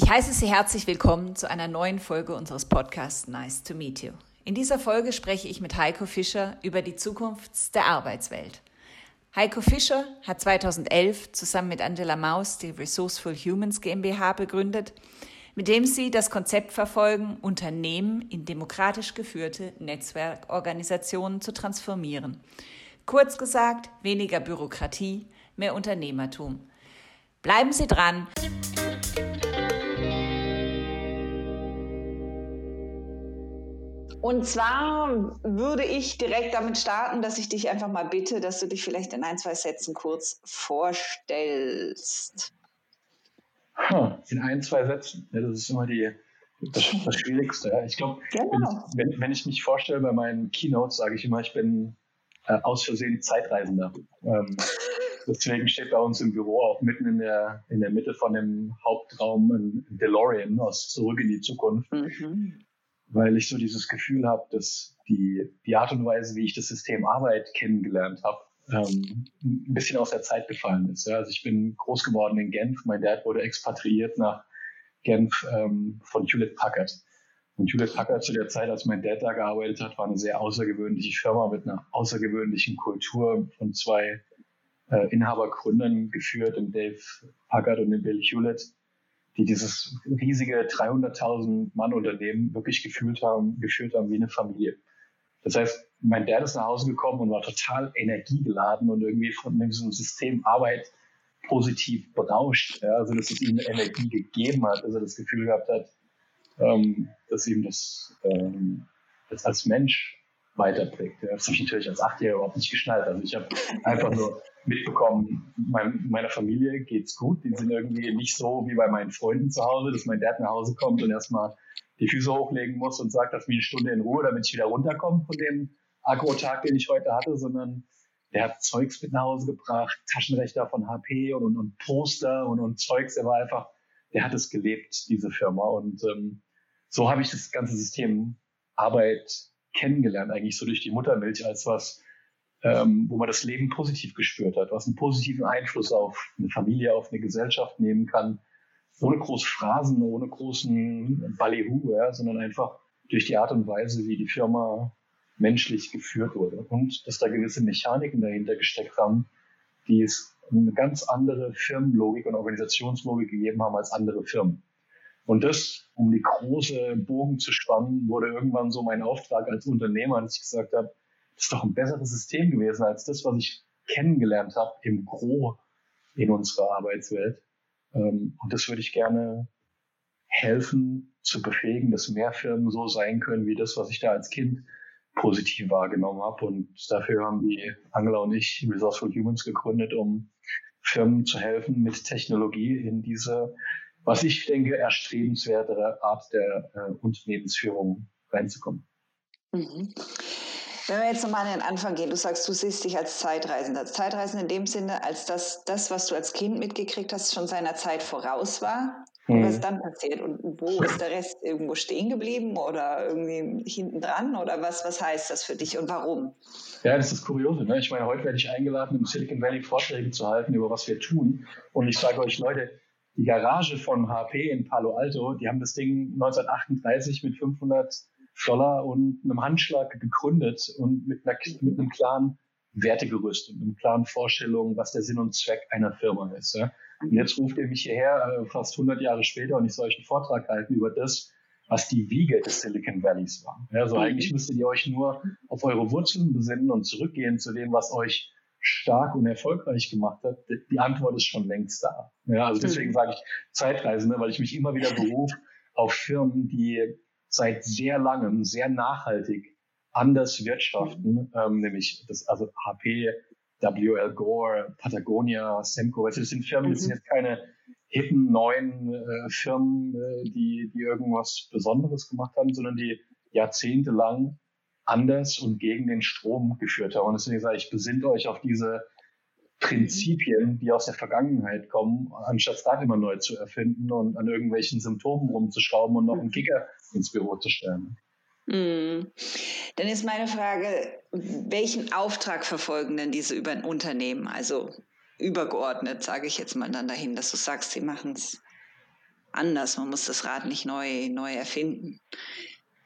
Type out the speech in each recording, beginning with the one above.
Ich heiße Sie herzlich willkommen zu einer neuen Folge unseres Podcasts Nice to Meet You. In dieser Folge spreche ich mit Heiko Fischer über die Zukunft der Arbeitswelt. Heiko Fischer hat 2011 zusammen mit Angela Maus die Resourceful Humans GmbH begründet, mit dem sie das Konzept verfolgen, Unternehmen in demokratisch geführte Netzwerkorganisationen zu transformieren. Kurz gesagt, weniger Bürokratie, mehr Unternehmertum. Bleiben Sie dran! Und zwar würde ich direkt damit starten, dass ich dich einfach mal bitte, dass du dich vielleicht in ein, zwei Sätzen kurz vorstellst. In ein, zwei Sätzen. Ja, das ist immer die, das, das Schwierigste. Ich glaube, genau. wenn, wenn, ich mich vorstelle bei meinen Keynotes, sage ich immer, ich bin äh, aus Versehen Zeitreisender. Ähm, deswegen steht bei uns im Büro auch mitten in der, in der Mitte von dem Hauptraum ein DeLorean aus Zurück in die Zukunft. Mhm weil ich so dieses Gefühl habe, dass die, die Art und Weise, wie ich das System Arbeit kennengelernt habe, ähm, ein bisschen aus der Zeit gefallen ist. Ja. Also ich bin groß geworden in Genf. Mein Dad wurde expatriiert nach Genf ähm, von Hewlett Packard. Und Hewlett Packard zu der Zeit, als mein Dad da gearbeitet hat, war eine sehr außergewöhnliche Firma mit einer außergewöhnlichen Kultur von zwei äh, Inhabergründern geführt, dem Dave Packard und dem Bill Hewlett die dieses riesige 300.000 Mann Unternehmen wirklich gefühlt haben, geführt haben wie eine Familie. Das heißt, mein Dad ist nach Hause gekommen und war total energiegeladen und irgendwie von diesem System Arbeit positiv berauscht. Ja, also, dass es ihm Energie gegeben hat, dass er das Gefühl gehabt hat, ähm, dass ihm das, ähm, das als Mensch weiterbringt. Ja, das habe ich natürlich als Achtjähriger überhaupt nicht geschnallt. Also ich habe einfach nur mitbekommen, mein, meiner Familie geht's gut. Die sind irgendwie nicht so wie bei meinen Freunden zu Hause, dass mein Dad nach Hause kommt und erstmal die Füße hochlegen muss und sagt, lass mich eine Stunde in Ruhe, damit ich wieder runterkomme von dem Agro-Tag, den ich heute hatte, sondern der hat Zeugs mit nach Hause gebracht, Taschenrechner von HP und, und, und Poster und, und Zeugs. Er war einfach, der hat es gelebt, diese Firma. Und ähm, so habe ich das ganze System Arbeit kennengelernt, eigentlich so durch die Muttermilch als was, ähm, wo man das Leben positiv gespürt hat, was einen positiven Einfluss auf eine Familie, auf eine Gesellschaft nehmen kann, ohne große Phrasen, ohne großen Ballyhoo, ja, sondern einfach durch die Art und Weise, wie die Firma menschlich geführt wurde und dass da gewisse Mechaniken dahinter gesteckt haben, die es eine ganz andere Firmenlogik und Organisationslogik gegeben haben als andere Firmen. Und das, um die große Bogen zu spannen, wurde irgendwann so mein Auftrag als Unternehmer, dass ich gesagt habe, das ist doch ein besseres System gewesen als das, was ich kennengelernt habe im Gro in unserer Arbeitswelt. Ähm, und das würde ich gerne helfen zu befähigen, dass mehr Firmen so sein können wie das, was ich da als Kind positiv wahrgenommen habe. Und dafür haben die Angela und ich Resourceful Humans gegründet, um Firmen zu helfen, mit Technologie in diese was ich denke, erstrebenswertere Art der äh, Unternehmensführung reinzukommen. Mhm. Wenn wir jetzt nochmal an den Anfang gehen, du sagst, du siehst dich als Zeitreisender. Als Zeitreisender in dem Sinne, als dass das, was du als Kind mitgekriegt hast, schon seiner Zeit voraus war. Mhm. Was ist dann passiert? Und wo ist der Rest irgendwo stehen geblieben oder irgendwie hinten dran? Oder was, was heißt das für dich und warum? Ja, das ist das Kuriose. Ne? Ich meine, heute werde ich eingeladen, im Silicon Valley Vorträge zu halten über was wir tun. Und ich sage euch, Leute, die Garage von HP in Palo Alto, die haben das Ding 1938 mit 500 Dollar und einem Handschlag gegründet und mit, einer, mit einem klaren Wertegerüst und einer klaren Vorstellung, was der Sinn und Zweck einer Firma ist. Ja. Und jetzt ruft ihr mich hierher, äh, fast 100 Jahre später, und ich soll euch einen Vortrag halten über das, was die Wiege des Silicon Valleys war. Ja, also eigentlich müsstet ihr euch nur auf eure Wurzeln besinnen und zurückgehen zu dem, was euch stark und erfolgreich gemacht hat, die Antwort ist schon längst da. Ja, also deswegen mhm. sage ich Zeitreisende, weil ich mich immer wieder berufe auf Firmen, die seit sehr langem, sehr nachhaltig anders wirtschaften, mhm. ähm, nämlich das, also HP, WL Gore, Patagonia, Semco, also das sind Firmen, das sind mhm. jetzt keine hippen neuen äh, Firmen, äh, die, die irgendwas Besonderes gemacht haben, sondern die jahrzehntelang anders und gegen den Strom geführt haben. Und deswegen sage ich, besinnt euch auf diese Prinzipien, die aus der Vergangenheit kommen, anstatt das immer neu zu erfinden und an irgendwelchen Symptomen rumzuschrauben und noch einen Kicker ins Büro zu stellen. Mm. Dann ist meine Frage, welchen Auftrag verfolgen denn diese über ein Unternehmen? Also übergeordnet, sage ich jetzt mal dann dahin, dass du sagst, sie machen es anders. Man muss das Rad nicht neu, neu erfinden.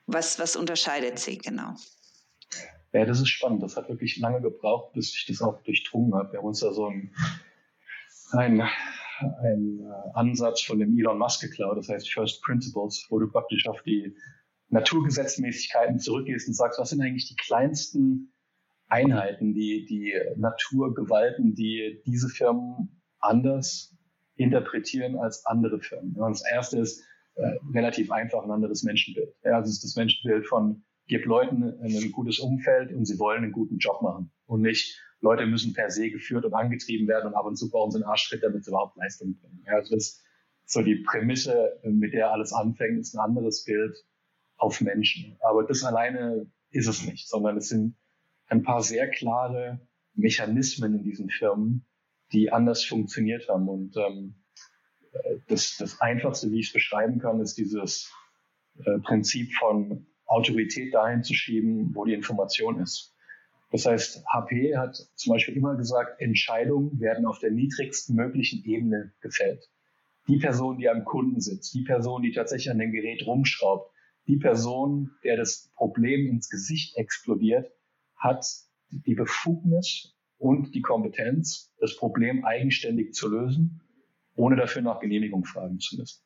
Was, was unterscheidet sie genau? Ja, das ist spannend. Das hat wirklich lange gebraucht, bis ich das auch durchdrungen habe. Wir haben uns da so ein, ein, ein äh, Ansatz von dem Elon Musk geklaut, das heißt First Principles, wo du praktisch auf die Naturgesetzmäßigkeiten zurückgehst und sagst, was sind eigentlich die kleinsten Einheiten, die, die Naturgewalten, die diese Firmen anders interpretieren als andere Firmen. Und das erste ist äh, relativ einfach ein anderes Menschenbild. Ja, also es ist das Menschenbild von gib Leuten ein gutes Umfeld und sie wollen einen guten Job machen. Und nicht, Leute müssen per se geführt und angetrieben werden und ab und zu brauchen sie einen Arschtritt, damit sie überhaupt Leistung bringen. Ja, also das ist so die Prämisse, mit der alles anfängt, ist ein anderes Bild auf Menschen. Aber das alleine ist es nicht, sondern es sind ein paar sehr klare Mechanismen in diesen Firmen, die anders funktioniert haben. Und ähm, das, das Einfachste, wie ich es beschreiben kann, ist dieses äh, Prinzip von Autorität dahin zu schieben, wo die Information ist. Das heißt, HP hat zum Beispiel immer gesagt, Entscheidungen werden auf der niedrigsten möglichen Ebene gefällt. Die Person, die am Kunden sitzt, die Person, die tatsächlich an dem Gerät rumschraubt, die Person, der das Problem ins Gesicht explodiert, hat die Befugnis und die Kompetenz, das Problem eigenständig zu lösen, ohne dafür nach Genehmigung fragen zu müssen.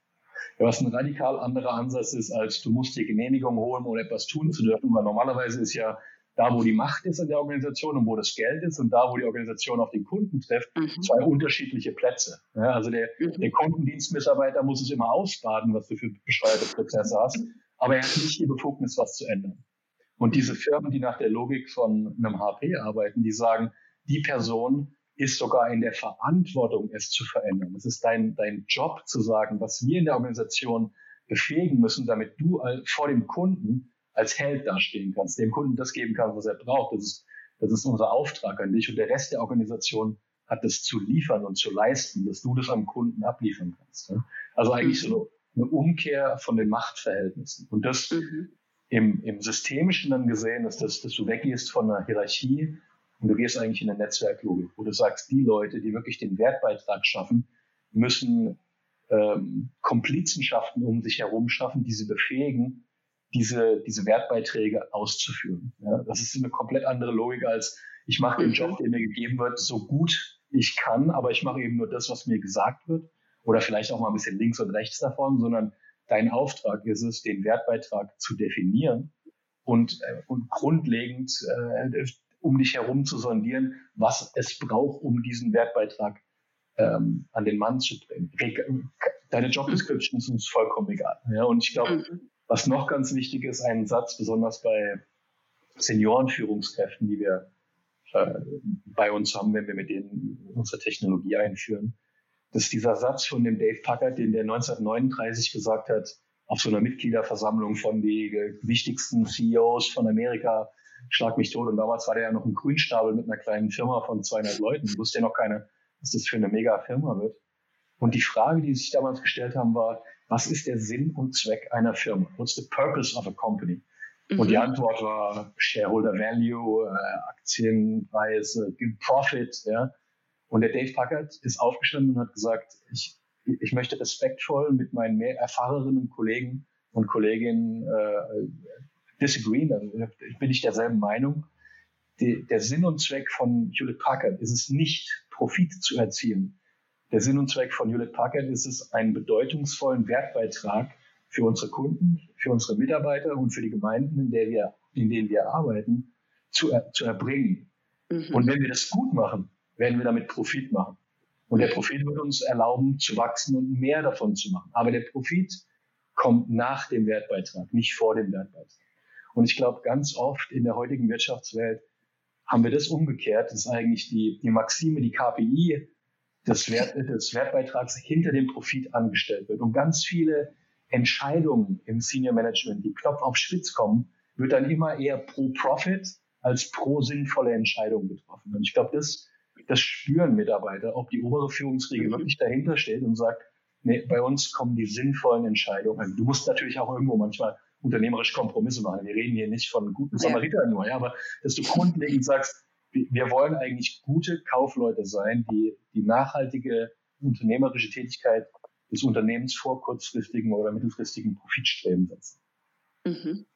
Was ein radikal anderer Ansatz ist, als du musst die Genehmigung holen, um etwas tun zu dürfen, weil normalerweise ist ja da, wo die Macht ist in der Organisation und wo das Geld ist und da, wo die Organisation auf den Kunden trifft, mhm. zwei unterschiedliche Plätze. Ja, also der, mhm. der Kundendienstmitarbeiter muss es immer ausbaden, was du für bescheuerte Prozesse hast, aber er hat nicht die Befugnis, was zu ändern. Und diese Firmen, die nach der Logik von einem HP arbeiten, die sagen, die Person ist sogar in der Verantwortung, es zu verändern. Es ist dein, dein Job zu sagen, was wir in der Organisation befähigen müssen, damit du vor dem Kunden als Held dastehen kannst, dem Kunden das geben kannst, was er braucht. Das ist, das ist unser Auftrag an dich. Und der Rest der Organisation hat das zu liefern und zu leisten, dass du das am Kunden abliefern kannst. Also eigentlich so eine Umkehr von den Machtverhältnissen. Und das mhm. im, im Systemischen dann gesehen ist, dass, dass du weggehst von einer Hierarchie und du gehst eigentlich in eine Netzwerklogik, wo du sagst, die Leute, die wirklich den Wertbeitrag schaffen, müssen ähm, Komplizenschaften um sich herum schaffen, die sie befähigen, diese, diese Wertbeiträge auszuführen. Ja, das ist eine komplett andere Logik als ich mache den Job, der mir gegeben wird, so gut ich kann, aber ich mache eben nur das, was mir gesagt wird oder vielleicht auch mal ein bisschen links und rechts davon, sondern dein Auftrag ist es, den Wertbeitrag zu definieren und, äh, und grundlegend äh, um dich herum zu sondieren, was es braucht, um diesen Wertbeitrag ähm, an den Mann zu bringen. Deine Job Description ist uns vollkommen egal. Ja? Und ich glaube, mhm. Was noch ganz wichtig ist, ein Satz, besonders bei Seniorenführungskräften, die wir äh, bei uns haben, wenn wir mit denen unsere Technologie einführen, das ist dieser Satz von dem Dave Packard, den der 1939 gesagt hat, auf so einer Mitgliederversammlung von die wichtigsten CEOs von Amerika, schlag mich tot. Und damals war der ja noch ein Grünstapel mit einer kleinen Firma von 200 Leuten. Wusste ja noch keine, was das für eine mega Firma wird. Und die Frage, die sich damals gestellt haben, war, was ist der Sinn und Zweck einer Firma? What's the purpose of a company? Mhm. Und die mhm. Antwort war Shareholder Value, äh, Aktienpreis, äh, Profit, ja. Und der Dave Packard ist aufgestanden und hat gesagt, ich, ich möchte respektvoll mit meinen mehr erfahreneren Kollegen und Kolleginnen äh, disagreeen, also ich bin nicht derselben Meinung. Die, der Sinn und Zweck von Hewlett Packard ist es nicht, Profit zu erzielen. Der Sinn und Zweck von Hewlett Packard ist es, einen bedeutungsvollen Wertbeitrag für unsere Kunden, für unsere Mitarbeiter und für die Gemeinden, in, der wir, in denen wir arbeiten, zu, zu erbringen. Mhm. Und wenn wir das gut machen, werden wir damit Profit machen. Und der Profit wird uns erlauben, zu wachsen und mehr davon zu machen. Aber der Profit kommt nach dem Wertbeitrag, nicht vor dem Wertbeitrag. Und ich glaube, ganz oft in der heutigen Wirtschaftswelt haben wir das umgekehrt. Das ist eigentlich die, die Maxime, die KPI des, Wert, des Wertbeitrags hinter dem Profit angestellt wird. Und ganz viele Entscheidungen im Senior Management, die Klopf auf Spitz kommen, wird dann immer eher pro Profit als pro sinnvolle Entscheidung getroffen. Und ich glaube, das, das spüren Mitarbeiter, ob die obere Führungsriege mhm. wirklich dahinter steht und sagt, nee, bei uns kommen die sinnvollen Entscheidungen. Du musst natürlich auch irgendwo manchmal unternehmerisch Kompromisse machen. Wir reden hier nicht von guten Samaritern nur, ja, aber dass du grundlegend sagst, wir wollen eigentlich gute Kaufleute sein, die die nachhaltige unternehmerische Tätigkeit des Unternehmens vor kurzfristigen oder mittelfristigen Profitstreben setzen. Mhm.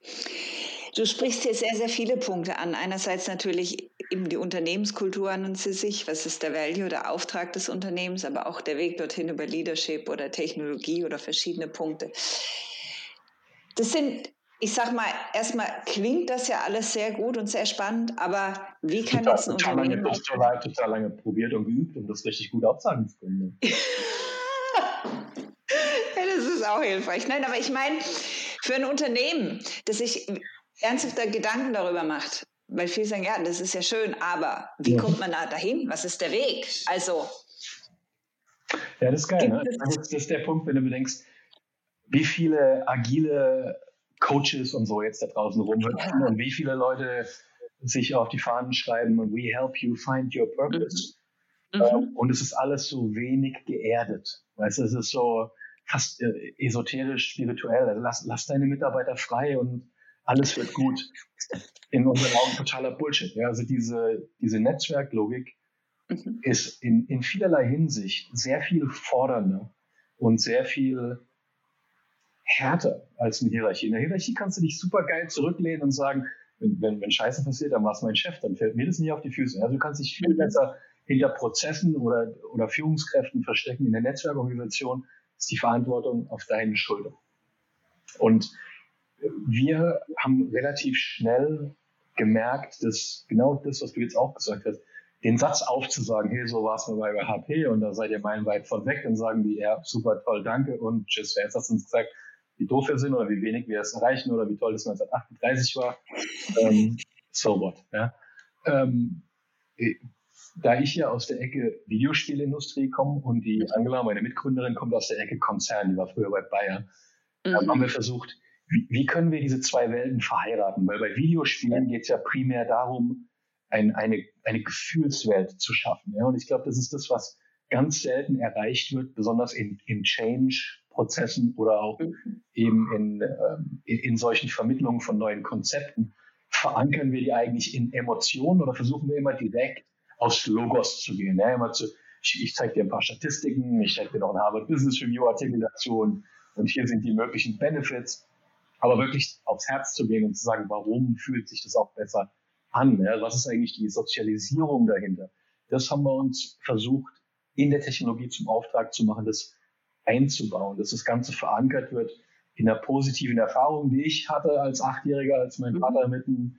Du sprichst hier sehr, sehr viele Punkte an. Einerseits natürlich eben die Unternehmenskultur an und für sich. Was ist der Value, der Auftrag des Unternehmens, aber auch der Weg dorthin über Leadership oder Technologie oder verschiedene Punkte. Das sind, ich sag mal, erstmal klingt das ja alles sehr gut und sehr spannend, aber wie kann total, jetzt ein total Unternehmen... Lange, total, total lange probiert und geübt, um das richtig gut aufsagen zu können. ja, das ist auch hilfreich. Nein, aber ich meine, für ein Unternehmen, das sich ernsthafter Gedanken darüber macht, weil viele sagen, ja, das ist ja schön, aber wie ja. kommt man da dahin? Was ist der Weg? Also. Ja, das ist geil. Ne? Das, ist, das ist der Punkt, wenn du bedenkst, wie viele agile Coaches und so jetzt da draußen rumhüpfen und wie viele Leute sich auf die Fahnen schreiben und we help you find your purpose. Mhm. Ähm, und es ist alles so wenig geerdet. Weißt du, es ist so fast äh, esoterisch, spirituell. Also lass, lass deine Mitarbeiter frei und alles wird gut. In unseren Augen totaler Bullshit. Ja, also diese, diese Netzwerklogik mhm. ist in, in vielerlei Hinsicht sehr viel fordernder und sehr viel härter als eine Hierarchie. In der Hierarchie kannst du dich super geil zurücklehnen und sagen, wenn, wenn, wenn Scheiße passiert, dann war es mein Chef, dann fällt mir das nicht auf die Füße. Also du kannst dich viel mhm. besser hinter Prozessen oder, oder Führungskräften verstecken. In der Netzwerkorganisation ist die Verantwortung auf deinen Schultern. Und wir haben relativ schnell gemerkt, dass genau das, was du jetzt auch gesagt hast, den Satz aufzusagen, hey, so war es mal bei HP und da seid ihr meilenweit von weg, dann sagen die, ja, super toll, danke und tschüss. Wer hast du uns gesagt, wie doof wir sind oder wie wenig wir es erreichen oder wie toll das 1938 war. Ähm, so what. Ja. Ähm, da ich ja aus der Ecke Videospielindustrie komme und die Angela, meine Mitgründerin, kommt aus der Ecke Konzern, die war früher bei Bayer, mhm. haben wir versucht, wie, wie können wir diese zwei Welten verheiraten? Weil bei Videospielen geht es ja primär darum, ein, eine, eine Gefühlswelt zu schaffen. Ja? Und ich glaube, das ist das, was ganz selten erreicht wird, besonders in, in Change-Prozessen oder auch mhm. eben in, ähm, in, in solchen Vermittlungen von neuen Konzepten. Verankern wir die eigentlich in Emotionen oder versuchen wir immer direkt aus Logos zu gehen? Ja? Immer zu, ich, ich zeige dir ein paar Statistiken, ich zeige dir noch einen Harvard Business Review Artikel dazu und, und hier sind die möglichen Benefits aber wirklich aufs Herz zu gehen und zu sagen, warum fühlt sich das auch besser an? Ja? Was ist eigentlich die Sozialisierung dahinter? Das haben wir uns versucht, in der Technologie zum Auftrag zu machen, das einzubauen, dass das Ganze verankert wird in der positiven Erfahrung, die ich hatte als Achtjähriger, als mein mhm. Vater mit einem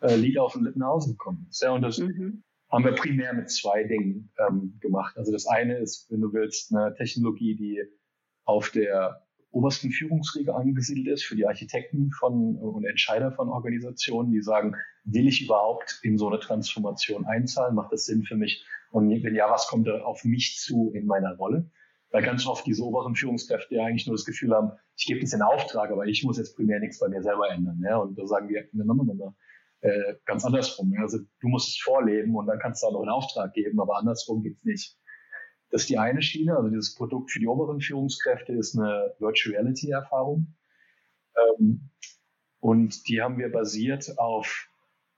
äh, Lied auf den Lippen nach Hause gekommen ist. Ja, und das mhm. haben wir primär mit zwei Dingen ähm, gemacht. Also das eine ist, wenn du willst, eine Technologie, die auf der obersten Führungsriege angesiedelt ist, für die Architekten von und Entscheider von Organisationen, die sagen, will ich überhaupt in so eine Transformation einzahlen? Macht das Sinn für mich? Und wenn ja, was kommt da auf mich zu in meiner Rolle? Weil ganz oft diese oberen Führungskräfte ja eigentlich nur das Gefühl haben, ich gebe das in Auftrag, aber ich muss jetzt primär nichts bei mir selber ändern. Ja? Und da sagen wir, nein, äh, ganz andersrum. Also du musst es vorleben und dann kannst du auch noch einen Auftrag geben, aber andersrum geht's nicht. Das ist die eine Schiene, also dieses Produkt für die oberen Führungskräfte ist eine Virtual Reality Erfahrung. Ähm, und die haben wir basiert auf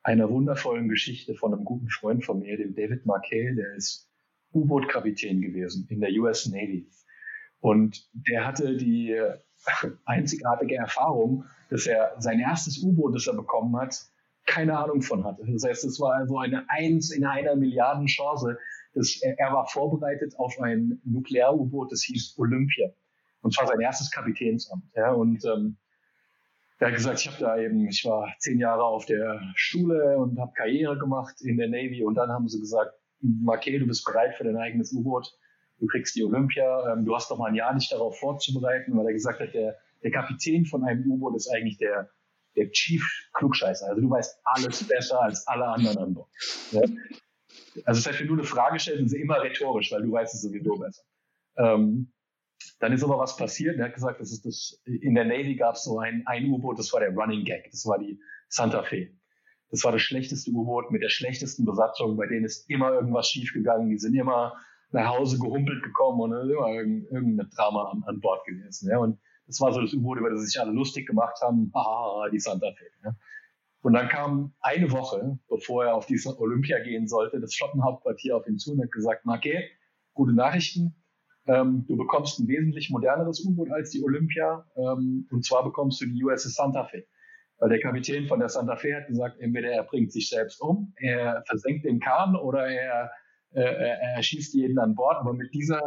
einer wundervollen Geschichte von einem guten Freund von mir, dem David Markey, der ist U-Boot-Kapitän gewesen in der US Navy. Und der hatte die einzigartige Erfahrung, dass er sein erstes U-Boot, das er bekommen hat, keine Ahnung von hatte. Das heißt, es war also eine Eins in einer Milliarden Chance, das, er, er war vorbereitet auf ein Nuklear-U-Boot, das hieß Olympia. Und zwar sein erstes Kapitänsamt. Ja, und ähm, er hat gesagt, ich habe da eben, ich war zehn Jahre auf der Schule und habe Karriere gemacht in der Navy und dann haben sie gesagt, Marquet, du bist bereit für dein eigenes U-Boot, du kriegst die Olympia, ähm, du hast doch mal ein Jahr nicht darauf vorzubereiten, weil er gesagt hat, der, der Kapitän von einem U-Boot ist eigentlich der, der Chief Klugscheißer. Also du weißt alles besser als alle anderen an Bord. Ja? Also das heißt, wenn du eine Frage stellst, ist sie immer rhetorisch, weil du weißt es sowieso besser. Ähm, dann ist aber was passiert. Er hat gesagt, das ist das, in der Navy gab es so ein, ein U-Boot, das war der Running Gag, das war die Santa Fe. Das war das schlechteste U-Boot mit der schlechtesten Besatzung, bei denen ist immer irgendwas schiefgegangen, die sind immer nach Hause gehumpelt gekommen und immer irgendein Drama an, an Bord gewesen. Ja. Und das war so das U-Boot, über das sich alle lustig gemacht haben, ah, die Santa Fe. Ja. Und dann kam eine Woche, bevor er auf diese Olympia gehen sollte, das Flottenhauptquartier auf ihn zu und hat gesagt, Marke, gute Nachrichten, Ähm, du bekommst ein wesentlich moderneres U-Boot als die Olympia. Ähm, und zwar bekommst du die USS Santa Fe. Weil der Kapitän von der Santa Fe hat gesagt, entweder er bringt sich selbst um, er versenkt den Kahn oder er, äh, er schießt jeden an Bord. Aber mit dieser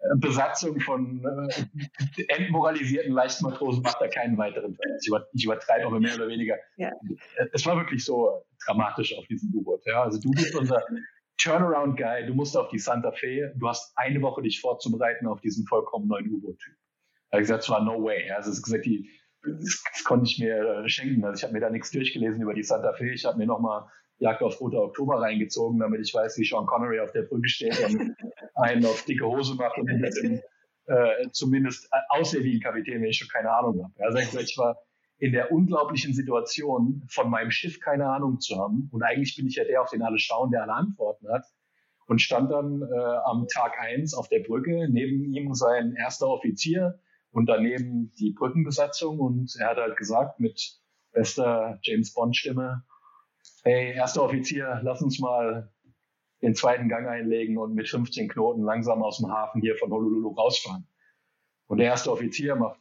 äh, Besatzung von äh, entmoralisierten Leichtmatrosen macht er keinen weiteren. Ich, über, ich übertreibe aber mehr oder weniger. Ja. Es war wirklich so dramatisch auf diesem U-Boot. Ja. Also du bist unser Turnaround-Guy, du musst auf die Santa Fe, du hast eine Woche dich vorzubereiten auf diesen vollkommen neuen U-Boot-Typ. Er hat gesagt, es war no way. Also es ist gesagt, die, das, konnte ich mir äh, schenken. Also ich habe mir da nichts durchgelesen über die Santa Fe. Ich habe mir nochmal Jagd auf Roter Oktober reingezogen, damit ich weiß, wie Sean Connery auf der Brücke steht und einen auf dicke Hose macht und den, äh, zumindest äh, aussieht wie ein Kapitän, wenn ich schon keine Ahnung habe. Also ich war in der unglaublichen Situation, von meinem Schiff keine Ahnung zu haben. Und eigentlich bin ich ja der, auf den alle schauen, der alle Antworten hat. Und stand dann äh, am Tag eins auf der Brücke, neben ihm sein erster Offizier und daneben die Brückenbesatzung. Und er hat halt gesagt mit bester James Bond Stimme, hey, erster Offizier, lass uns mal den zweiten Gang einlegen und mit 15 Knoten langsam aus dem Hafen hier von Honolulu rausfahren. Und der erste Offizier macht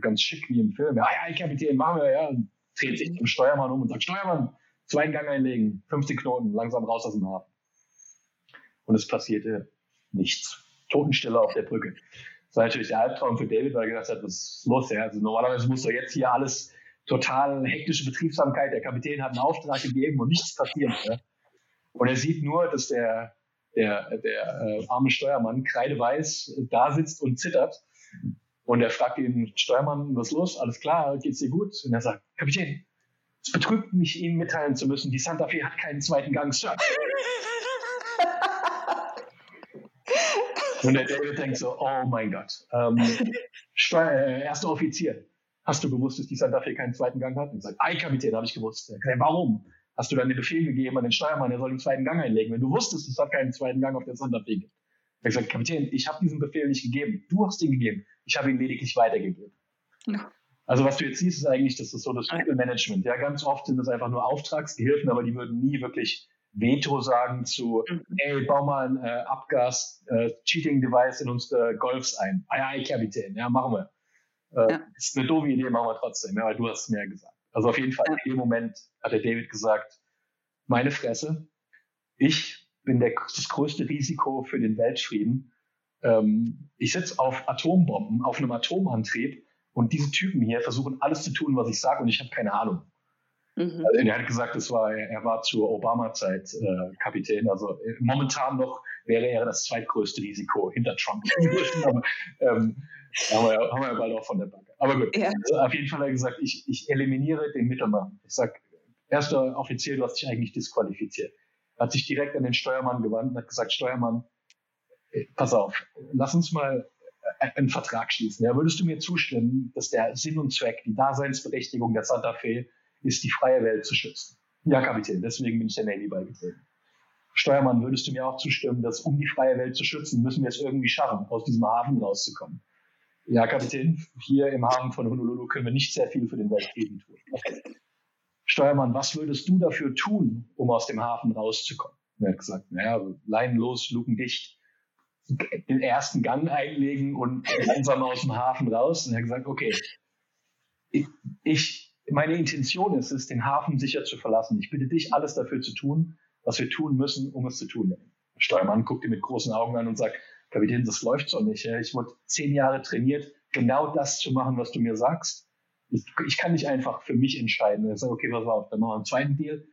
ganz schick wie im Film, ja, ja, Kapitän, machen wir, ja, und dreht sich zum Steuermann um und sagt, Steuermann, zweiten Gang einlegen, 15 Knoten, langsam raus aus dem Hafen. Und es passierte nichts. Totenstille auf der Brücke. Das war natürlich der Albtraum für David, weil er gedacht hat, was ist los? Ja? Also normalerweise muss doch jetzt hier alles total hektische Betriebsamkeit. Der Kapitän hat einen Auftrag gegeben und nichts passiert. Ja? Und er sieht nur, dass der, der, der äh, arme Steuermann kreideweiß da sitzt und zittert. Und er fragt ihn, Steuermann, was ist los? Alles klar, geht's dir gut? Und er sagt, Kapitän, es betrübt mich, Ihnen mitteilen zu müssen, die Santa Fe hat keinen zweiten Gang, Sir. Und der David denkt so, oh mein Gott. Ähm, äh, erster Offizier, hast du gewusst, dass die Santa Fe keinen zweiten Gang hat? Und sagt, ei, Kapitän, habe ich gewusst. Sagt, warum? Hast du dann den Befehl gegeben an den Steuermann, er soll den zweiten Gang einlegen, wenn du wusstest, es hat keinen zweiten Gang auf der Santa Fe gibt? Er gesagt, Kapitän, ich habe diesen Befehl nicht gegeben. Du hast ihn gegeben. Ich habe ihn lediglich weitergegeben. Ja. Also was du jetzt siehst, ist eigentlich, das ist so das Management. Ja, ganz oft sind es einfach nur Auftragsgehilfen, aber die würden nie wirklich Veto sagen zu, mhm. ey, bau mal ein äh, Abgas-Cheating-Device äh, in unsere Golfs ein. Ei, ei, Kapitän, ja, machen wir. Äh, ja. Ist eine doofe Idee, machen wir trotzdem, ja, weil du hast es mir gesagt. Also auf jeden Fall, ja. in dem Moment hat der David gesagt, meine Fresse, ich bin der, das größte Risiko für den Weltfrieden. Ähm, ich sitze auf Atombomben, auf einem Atomantrieb und diese Typen hier versuchen alles zu tun, was ich sage und ich habe keine Ahnung. Mhm. Also, er hat gesagt, es war, er war zur Obama-Zeit äh, Kapitän. Also äh, momentan noch wäre er das zweitgrößte Risiko hinter Trump. Aber, ähm, haben, wir, haben wir bald auch von der Bank. Aber gut, ja. also auf jeden Fall hat er gesagt, ich, ich eliminiere den Mittelmann. Ich sage, erster Offizier, du hast dich eigentlich disqualifiziert. Er hat sich direkt an den Steuermann gewandt und hat gesagt, Steuermann, äh, pass auf, lass uns mal äh, einen Vertrag schließen. Ja, würdest du mir zustimmen, dass der Sinn und Zweck, die Daseinsberechtigung der Santa Fe ist, die freie Welt zu schützen? Ja, Kapitän, deswegen bin ich der Navy beigetreten. Steuermann, würdest du mir auch zustimmen, dass um die freie Welt zu schützen, müssen wir es irgendwie schaffen, aus diesem Hafen rauszukommen? Ja, Kapitän, hier im Hafen von Honolulu können wir nicht sehr viel für den Weltfrieden tun. Okay. Steuermann, was würdest du dafür tun, um aus dem Hafen rauszukommen? er hat gesagt, naja, Leinen los, Luken dicht, den ersten Gang einlegen und langsam aus dem Hafen raus. Und er hat gesagt, okay, ich, ich, meine Intention ist es, den Hafen sicher zu verlassen. Ich bitte dich, alles dafür zu tun, was wir tun müssen, um es zu tun. Der Steuermann guckt ihn mit großen Augen an und sagt, Kapitän, das läuft so nicht. Ich wurde zehn Jahre trainiert, genau das zu machen, was du mir sagst. Ich, kann nicht einfach für mich entscheiden. Ich sage, okay, pass auf, dann machen wir einen zweiten Deal.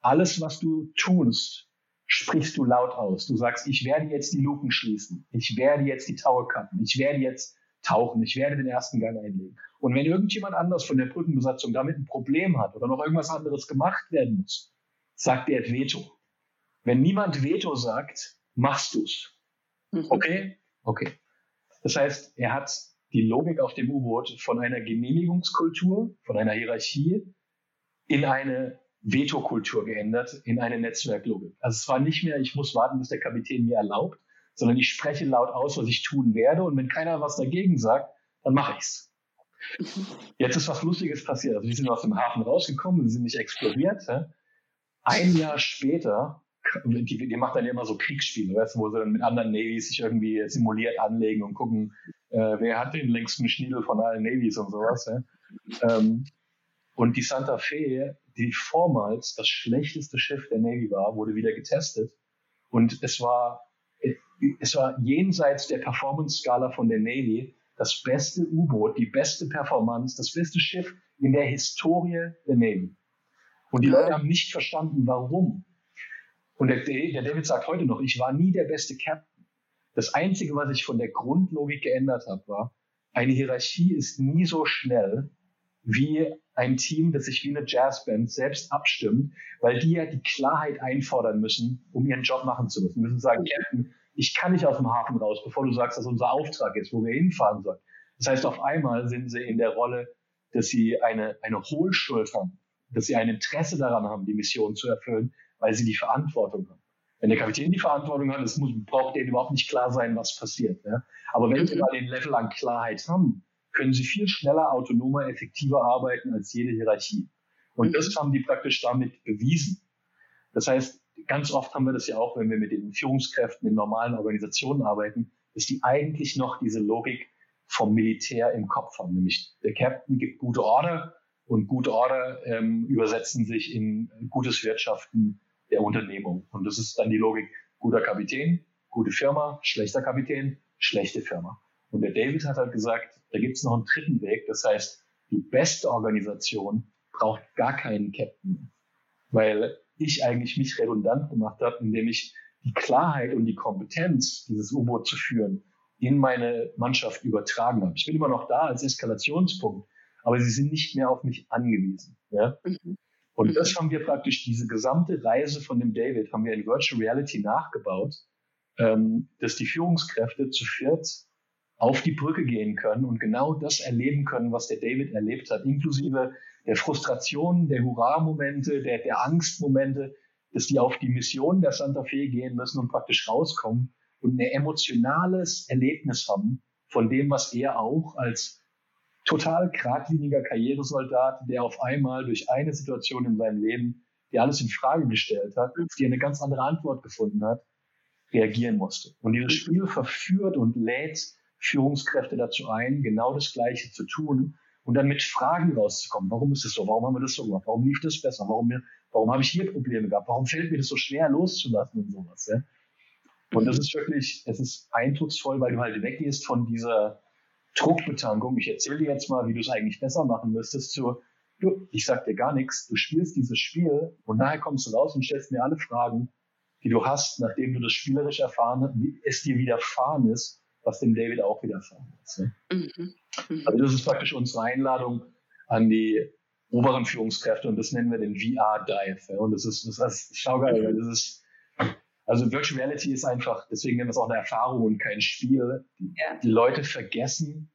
Alles, was du tust, sprichst du laut aus. Du sagst, ich werde jetzt die Luken schließen. Ich werde jetzt die Taue cutten. Ich werde jetzt tauchen. Ich werde den ersten Gang einlegen. Und wenn irgendjemand anders von der Brückenbesatzung damit ein Problem hat oder noch irgendwas anderes gemacht werden muss, sagt der Veto. Wenn niemand Veto sagt, machst du's. Mhm. Okay? Okay. Das heißt, er hat die Logik auf dem U-Boot von einer Genehmigungskultur, von einer Hierarchie in eine Vetokultur geändert, in eine Netzwerklogik. Also es war nicht mehr, ich muss warten, bis der Kapitän mir erlaubt, sondern ich spreche laut aus, was ich tun werde und wenn keiner was dagegen sagt, dann mache ich's. Mhm. Jetzt ist was Lustiges passiert. Also wir sind aus dem Hafen rausgekommen, wir sind nicht explodiert. Ein Jahr später die, die macht dann immer so Kriegsspiele, weißt, wo sie dann mit anderen Navys sich irgendwie simuliert anlegen und gucken, äh, wer hat den längsten Schniedel von allen Navys und sowas. Ja? Ähm, und die Santa Fe, die vormals das schlechteste Schiff der Navy war, wurde wieder getestet. Und es war, es war jenseits der Performance-Skala von der Navy das beste U-Boot, die beste Performance, das beste Schiff in der Historie der Navy. Und die Leute haben nicht verstanden, warum. Und der, der David sagt heute noch, ich war nie der beste Captain. Das Einzige, was ich von der Grundlogik geändert habe, war, eine Hierarchie ist nie so schnell wie ein Team, das sich wie eine Jazzband selbst abstimmt, weil die ja die Klarheit einfordern müssen, um ihren Job machen zu müssen. Die müssen sagen, Captain, ich kann nicht aus dem Hafen raus, bevor du sagst, dass unser Auftrag ist, wo wir hinfahren sollen. Das heißt, auf einmal sind sie in der Rolle, dass sie eine, eine Hohlschuld haben, dass sie ein Interesse daran haben, die Mission zu erfüllen, weil sie die Verantwortung haben. Wenn der Kapitän die Verantwortung hat, es muss, braucht denen überhaupt nicht klar sein, was passiert. Ja? Aber wenn sie mhm. mal den Level an Klarheit haben, können sie viel schneller, autonomer, effektiver arbeiten als jede Hierarchie. Und mhm. das haben die praktisch damit bewiesen. Das heißt, ganz oft haben wir das ja auch, wenn wir mit den Führungskräften in normalen Organisationen arbeiten, dass die eigentlich noch diese Logik vom Militär im Kopf haben. Nämlich der Captain gibt gute Order und gute Order ähm, übersetzen sich in gutes Wirtschaften der Unternehmung. Und das ist dann die Logik guter Kapitän, gute Firma, schlechter Kapitän, schlechte Firma. Und der David hat halt gesagt, da gibt es noch einen dritten Weg. Das heißt, die beste Organisation braucht gar keinen Captain. Weil ich eigentlich mich redundant gemacht habe, indem ich die Klarheit und die Kompetenz, dieses U-Boot zu führen, in meine Mannschaft übertragen habe. Ich bin immer noch da als Eskalationspunkt, aber sie sind nicht mehr auf mich angewiesen. Ja? Mhm. Und das haben wir praktisch, diese gesamte Reise von dem David haben wir in Virtual Reality nachgebaut, ähm, dass die Führungskräfte zu viert auf die Brücke gehen können und genau das erleben können, was der David erlebt hat, inklusive der Frustration, der Hurra-Momente, der, der Angstmomente, dass die auf die Mission der Santa Fe gehen müssen und praktisch rauskommen und ein emotionales Erlebnis haben von dem, was er auch als total geradliniger Karrieresoldat, der auf einmal durch eine Situation in seinem Leben, die alles in Frage gestellt hat, die eine ganz andere Antwort gefunden hat, reagieren musste. Und dieses Spiel verführt und lädt Führungskräfte dazu ein, genau das Gleiche zu tun und dann mit Fragen rauszukommen. Warum ist es so? Warum haben wir das so gemacht? Warum lief das besser? Warum, warum habe ich hier Probleme gehabt? Warum fällt mir das so schwer loszulassen und sowas? Ja? Und das ist wirklich, es ist eindrucksvoll, weil du halt weggehst von dieser Druckbetankung. Ich erzähle dir jetzt mal, wie du es eigentlich besser machen müsstest, zu, du, ich sag dir gar nichts, du spielst dieses Spiel und nachher kommst du raus und stellst mir alle Fragen, die du hast, nachdem du das spielerisch erfahren hast, wie es dir widerfahren ist was dem David auch widerfahren ist. Ne? Mhm. Mhm. Also das ist praktisch unsere Einladung an die oberen Führungskräfte und das nennen wir den VR-Dive. Ja? Und das ist, das ist schaugeil, weil das ist, also Virtual Reality ist einfach, deswegen nennen wir es auch eine Erfahrung und kein Spiel. Die, ja. die Leute vergessen,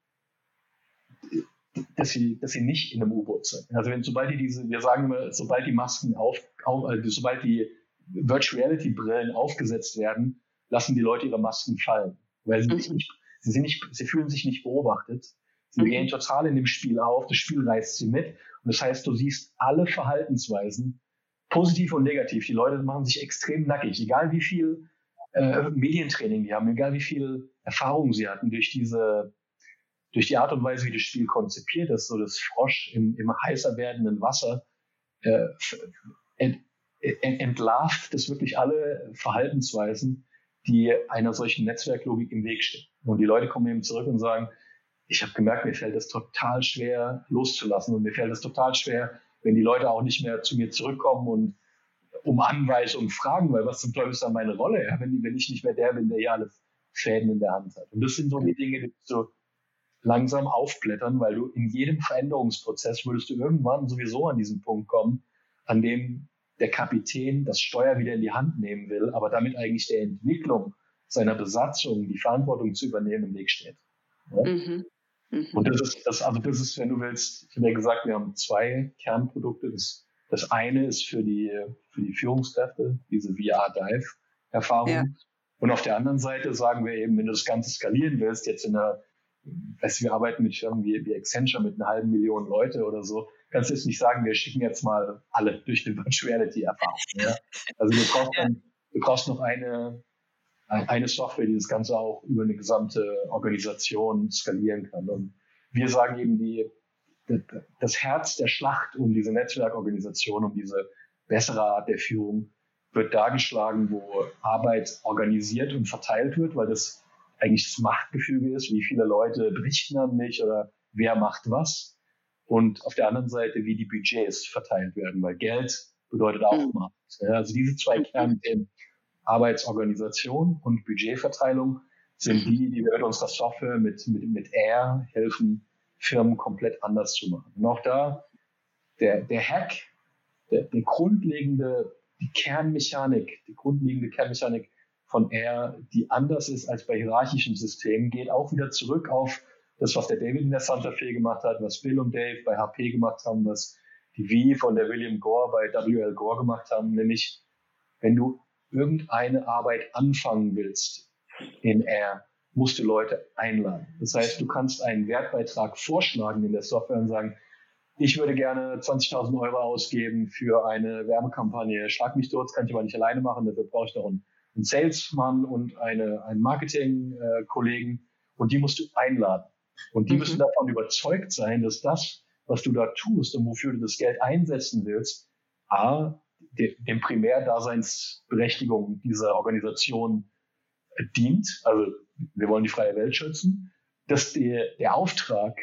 dass sie, dass sie nicht in einem U-Boot sind. Also wenn, sobald die diese, wir sagen immer, sobald die Masken auf, auf also sobald die Virtual Reality Brillen aufgesetzt werden, lassen die Leute ihre Masken fallen weil sie, mhm. nicht, sie, sind nicht, sie fühlen sich nicht beobachtet. Sie mhm. gehen total in dem Spiel auf, das Spiel reißt sie mit. Und das heißt, du siehst alle Verhaltensweisen, positiv und negativ. Die Leute machen sich extrem nackig, egal wie viel äh, Medientraining die haben, egal wie viel Erfahrung sie hatten durch diese, durch die Art und Weise, wie das Spiel konzipiert ist, so das Frosch im, im heißer werdenden Wasser, äh, ent, ent, entlarvt das wirklich alle Verhaltensweisen, die einer solchen Netzwerklogik im Weg stehen. Und die Leute kommen eben zurück und sagen, ich habe gemerkt, mir fällt es total schwer loszulassen und mir fällt es total schwer, wenn die Leute auch nicht mehr zu mir zurückkommen und um Anweisungen fragen, weil was zum Teufel ist dann meine Rolle, ja? wenn, wenn ich nicht mehr der bin, der ja alle Fäden in der Hand hat. Und das sind so die Dinge, die so langsam aufblättern, weil du in jedem Veränderungsprozess würdest du irgendwann sowieso an diesen Punkt kommen, an dem der Kapitän das Steuer wieder in die Hand nehmen will, aber damit eigentlich der Entwicklung seiner Besatzung die Verantwortung zu übernehmen im Weg steht. Ja? Mhm. Mhm. Und das ist, das, also das ist, wenn du willst, ich habe ja gesagt, wir haben zwei Kernprodukte. Das, das eine ist für die, für die Führungskräfte, diese VR-Dive-Erfahrung. Ja. Und auf der anderen Seite sagen wir eben, wenn du das Ganze skalieren willst, jetzt in einer, weißt du, wir arbeiten mit Firmen wie, wie Accenture mit einer halben Million Leute oder so, kannst jetzt nicht sagen, wir schicken jetzt mal alle durch eine Virtuality-Erfahrung. Ja? Also du brauchst dann du brauchst noch eine, eine Software, die das Ganze auch über eine gesamte Organisation skalieren kann. Und wir sagen eben, die, das Herz der Schlacht um diese Netzwerkorganisation, um diese bessere Art der Führung, wird dargeschlagen, wo Arbeit organisiert und verteilt wird, weil das eigentlich das Machtgefüge ist, wie viele Leute berichten an mich oder wer macht was. Und auf der anderen Seite, wie die Budgets verteilt werden, weil Geld bedeutet auch mhm. Ja, also diese zwei Kernthemen, Arbeitsorganisation und Budgetverteilung, sind die, die wir mit unserer Software, mit, mit, mit Air helfen, Firmen komplett anders zu machen. Und auch da, der, der Hack, der, der grundlegende, die Kernmechanik, die grundlegende Kernmechanik von Air, die anders ist als bei hierarchischen Systemen, geht auch wieder zurück auf das, was der David in der Santa Fe gemacht hat, was Bill und Dave bei HP gemacht haben, was die V von der William Gore bei WL Gore gemacht haben, nämlich wenn du irgendeine Arbeit anfangen willst in Air, musst du Leute einladen. Das heißt, du kannst einen Wertbeitrag vorschlagen in der Software und sagen, ich würde gerne 20.000 Euro ausgeben für eine Werbekampagne. Schlag mich dort, kann ich aber nicht alleine machen, dafür brauche ich noch einen, Salesman und eine, einen Marketing-Kollegen und die musst du einladen. Und die mhm. müssen davon überzeugt sein, dass das, was du da tust und wofür du das Geld einsetzen willst, A, dem Primärdaseinsberechtigung dieser Organisation dient. Also wir wollen die freie Welt schützen, dass der, der Auftrag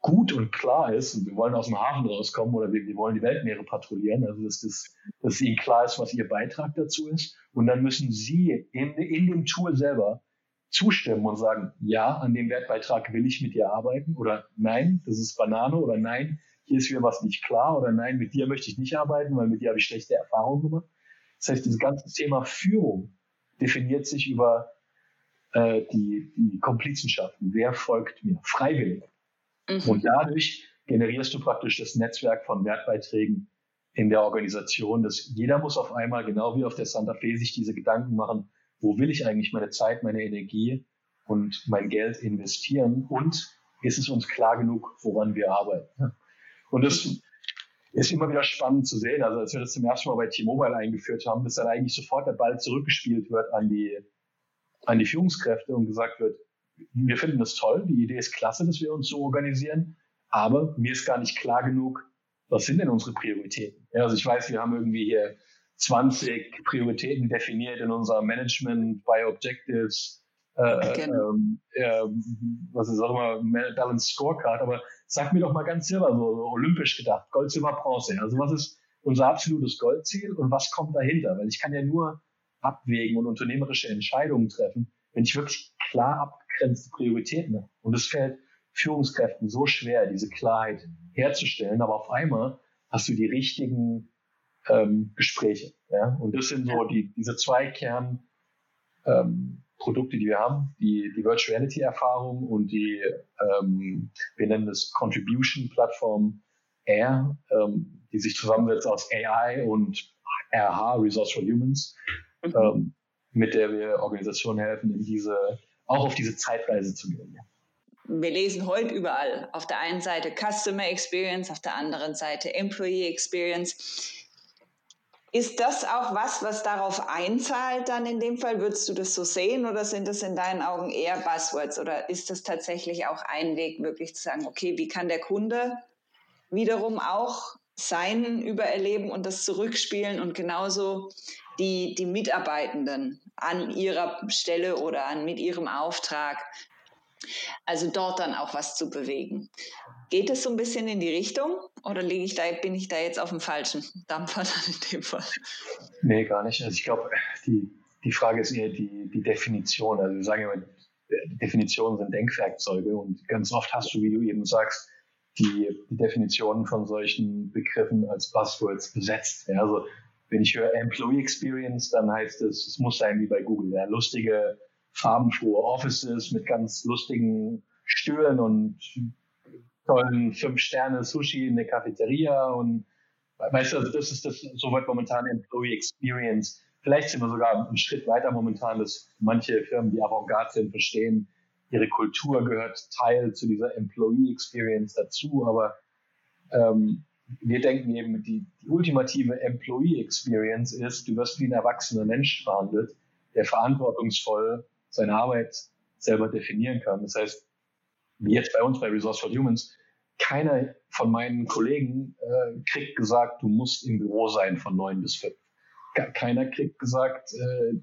gut und klar ist und wir wollen aus dem Hafen rauskommen oder wir, wir wollen die Weltmeere patrouillieren, also dass, das, dass ihnen klar ist, was ihr Beitrag dazu ist. Und dann müssen sie in, in dem Tool selber zustimmen und sagen, ja, an dem Wertbeitrag will ich mit dir arbeiten oder nein, das ist Banane oder nein, hier ist mir was nicht klar oder nein, mit dir möchte ich nicht arbeiten, weil mit dir habe ich schlechte Erfahrungen gemacht. Das heißt, dieses ganze Thema Führung definiert sich über äh, die, die Komplizenschaften. Wer folgt mir? Freiwillig. Mhm. Und dadurch generierst du praktisch das Netzwerk von Wertbeiträgen in der Organisation. dass jeder muss auf einmal, genau wie auf der Santa Fe, sich diese Gedanken machen, wo will ich eigentlich meine Zeit, meine Energie und mein Geld investieren und ist es uns klar genug, woran wir arbeiten. Und das ist immer wieder spannend zu sehen. Also als wir das zum ersten Mal bei T-Mobile eingeführt haben, dass dann eigentlich sofort der Ball zurückgespielt wird an die, an die Führungskräfte und gesagt wird, wir finden das toll, die Idee ist klasse, dass wir uns so organisieren, aber mir ist gar nicht klar genug, was sind denn unsere Prioritäten? Ja, also ich weiß, wir haben irgendwie hier 20 Prioritäten definiert in unserem Management by Objectives, äh, genau. ähm, äh, was ist auch immer, Balance Scorecard, aber sag mir doch mal ganz selber so, so olympisch gedacht, Gold, Silber, Bronze. Also was ist unser absolutes Goldziel und was kommt dahinter? Weil ich kann ja nur abwägen und unternehmerische Entscheidungen treffen, wenn ich wirklich klar abgegrenzte Prioritäten habe. Und es fällt Führungskräften so schwer, diese Klarheit herzustellen, aber auf einmal hast du die richtigen ähm, Gespräche. Ja? Und das sind so die, diese zwei Kern ähm, Produkte, die wir haben, die, die Virtual Reality Erfahrung und die, ähm, wir nennen das Contribution Plattform Air, ähm, die sich zusammensetzt aus AI und RH, Resource for Humans, mhm. ähm, mit der wir Organisationen helfen, in diese, auch auf diese Zeitreise zu gehen. Wir lesen heute überall auf der einen Seite Customer Experience, auf der anderen Seite Employee Experience. Ist das auch was, was darauf einzahlt dann in dem Fall? Würdest du das so sehen oder sind das in deinen Augen eher Buzzwords oder ist das tatsächlich auch ein Weg, wirklich zu sagen, okay, wie kann der Kunde wiederum auch sein Übererleben und das zurückspielen und genauso die, die Mitarbeitenden an ihrer Stelle oder an, mit ihrem Auftrag also dort dann auch was zu bewegen. Geht es so ein bisschen in die Richtung oder liege ich da, bin ich da jetzt auf dem falschen Dampfer dann in dem Fall? Nee, gar nicht. Also ich glaube, die, die Frage ist eher die, die Definition. Also wir sagen immer, Definitionen sind Denkwerkzeuge und ganz oft hast du, wie du eben sagst, die, die Definitionen von solchen Begriffen als Buzzwords besetzt. Ja, also wenn ich höre Employee Experience, dann heißt es, es muss sein wie bei Google, ja, lustige farbenfrohe Offices mit ganz lustigen Stühlen und tollen Fünf-Sterne-Sushi in der Cafeteria und weißt du, also das ist das, so wird momentan Employee Experience. Vielleicht sind wir sogar einen Schritt weiter momentan, dass manche Firmen, die Avantgarde sind, verstehen, ihre Kultur gehört Teil zu dieser Employee Experience dazu, aber ähm, wir denken eben, die, die ultimative Employee Experience ist, du wirst wie ein erwachsener Mensch behandelt, der verantwortungsvoll seine Arbeit selber definieren kann. Das heißt, wie jetzt bei uns bei Resource for Humans, keiner von meinen Kollegen äh, kriegt gesagt, du musst im Büro sein von neun bis fünf. Keiner kriegt gesagt, äh,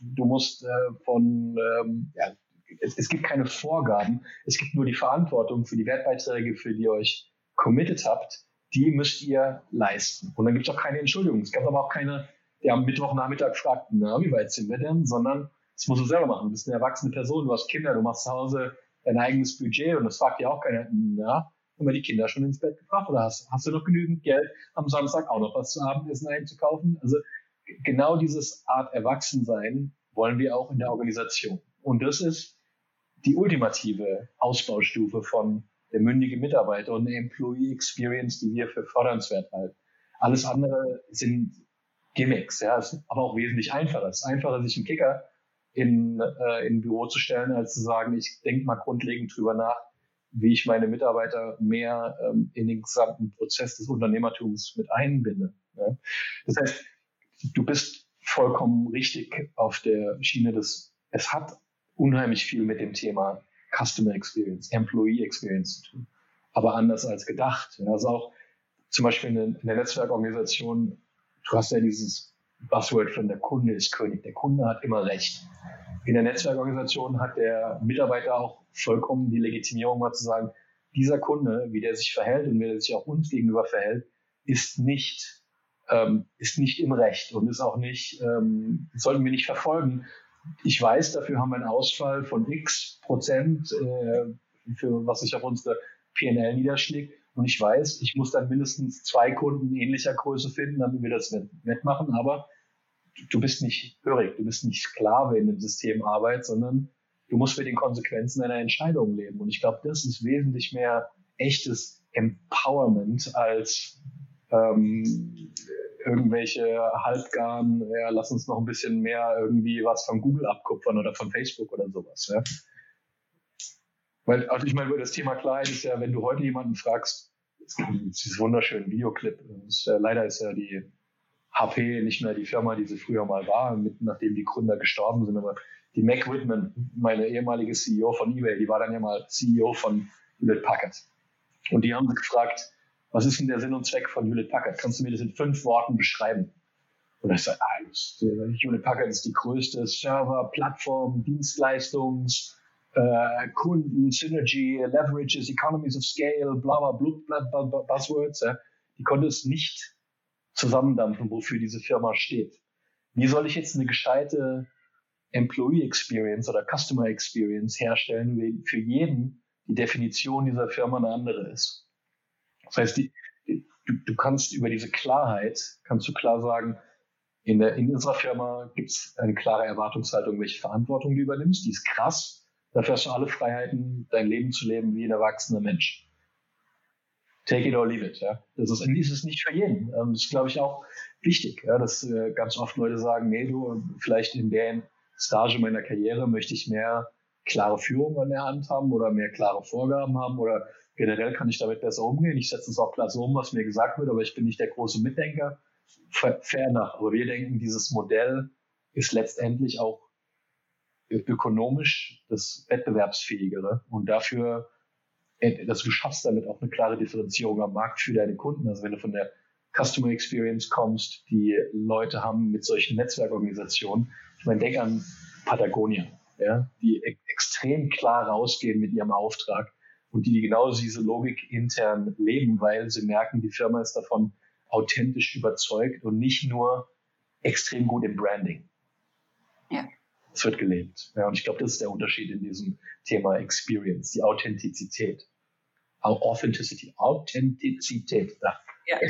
du musst äh, von, ähm, ja, es, es, gibt keine Vorgaben, es gibt nur die Verantwortung für die Wertbeiträge, für die ihr euch committed habt, die müsst ihr leisten. Und dann gibt es auch keine Entschuldigung. Es gab aber auch keine, der am Mittwochnachmittag fragt, na, wie weit sind wir denn? Sondern das musst du selber machen. Du bist eine erwachsene Person, du hast Kinder, du machst zu Hause dein eigenes Budget und das fragt ja auch keiner, na, haben wir die Kinder schon ins Bett gebracht oder hast, hast du noch genügend Geld, am Samstag auch noch was zu Abendessen einzukaufen? Also genau dieses Art Erwachsensein wollen wir auch in der Organisation. Und das ist die ultimative Ausbaustufe von der mündige Mitarbeiter und eine Employee Experience, die wir für fördernswert halten. Alles andere sind Gimmicks, ja, aber auch wesentlich einfacher. Es ist einfacher, sich einen Kicker in, äh, in ein Büro zu stellen, als zu sagen, ich denke mal grundlegend drüber nach, wie ich meine Mitarbeiter mehr ähm, in den gesamten Prozess des Unternehmertums mit einbinde. Ja. Das heißt, du bist vollkommen richtig auf der Schiene des, es hat unheimlich viel mit dem Thema Customer Experience, Employee Experience zu tun, aber anders als gedacht. Also auch zum Beispiel in der Netzwerkorganisation, du hast ja dieses Buzzword von der Kunde ist König. Der Kunde hat immer recht. In der Netzwerkorganisation hat der Mitarbeiter auch vollkommen die Legitimierung, mal zu sagen, dieser Kunde, wie der sich verhält und wie der sich auch uns gegenüber verhält, ist nicht, ähm, ist nicht im Recht und ist auch nicht, ähm, sollten wir nicht verfolgen. Ich weiß, dafür haben wir einen Ausfall von x Prozent, äh, für was sich auf unsere PNL niederschlägt. Und ich weiß, ich muss dann mindestens zwei Kunden ähnlicher Größe finden, damit wir das wettmachen. Aber du bist nicht hörig, du bist nicht Sklave in dem System Arbeit, sondern du musst mit den Konsequenzen deiner Entscheidungen leben. Und ich glaube, das ist wesentlich mehr echtes Empowerment als ähm, irgendwelche halbgaren, ja, lass uns noch ein bisschen mehr irgendwie was von Google abkupfern oder von Facebook oder sowas. Ja. Weil, also ich meine, das Thema Kleid ist ja, wenn du heute jemanden fragst, es gibt dieses wunderschöne Videoclip, ist, äh, leider ist ja die HP nicht mehr die Firma, die sie früher mal war, mit, nachdem die Gründer gestorben sind, aber die Mac Whitman, meine ehemalige CEO von eBay, die war dann ja mal CEO von Hewlett Packard. Und die haben sie gefragt, was ist denn der Sinn und Zweck von Hewlett Packard? Kannst du mir das in fünf Worten beschreiben? Und ich sage, ah, Hewlett Packard ist die größte Server, Plattform, Dienstleistungs, äh, Kunden, Synergy, Leverages, Economies of Scale, bla bla bla, bla, bla Buzzwords, ja, die konnte es nicht zusammendampfen, wofür diese Firma steht. Wie soll ich jetzt eine gescheite Employee Experience oder Customer Experience herstellen, wenn für jeden die Definition dieser Firma eine andere ist? Das heißt, die, du, du kannst über diese Klarheit, kannst du klar sagen, in, der, in unserer Firma gibt es eine klare Erwartungshaltung, welche Verantwortung du übernimmst. Die ist krass. Dafür hast du alle Freiheiten, dein Leben zu leben wie ein erwachsener Mensch. Take it or leave it. Ja. Das ist, ist nicht für jeden. Ähm, das ist, glaube ich, auch wichtig, ja, dass äh, ganz oft Leute sagen, nee, du, vielleicht in der Stage meiner Karriere möchte ich mehr klare Führung an der Hand haben oder mehr klare Vorgaben haben oder generell kann ich damit besser umgehen. Ich setze es auch klar so um, was mir gesagt wird, aber ich bin nicht der große Mitdenker. Fair enough. Aber wir denken, dieses Modell ist letztendlich auch ökonomisch das wettbewerbsfähigere und dafür, dass du schaffst damit auch eine klare Differenzierung am Markt für deine Kunden. Also wenn du von der Customer Experience kommst, die Leute haben mit solchen Netzwerkorganisationen, ich meine, denk an Patagonia, ja, die e extrem klar rausgehen mit ihrem Auftrag und die genau diese Logik intern leben, weil sie merken, die Firma ist davon authentisch überzeugt und nicht nur extrem gut im Branding. Es wird gelebt. Ja, und ich glaube, das ist der Unterschied in diesem Thema Experience, die Authentizität. Authenticity, Authentizität. Ja. ja.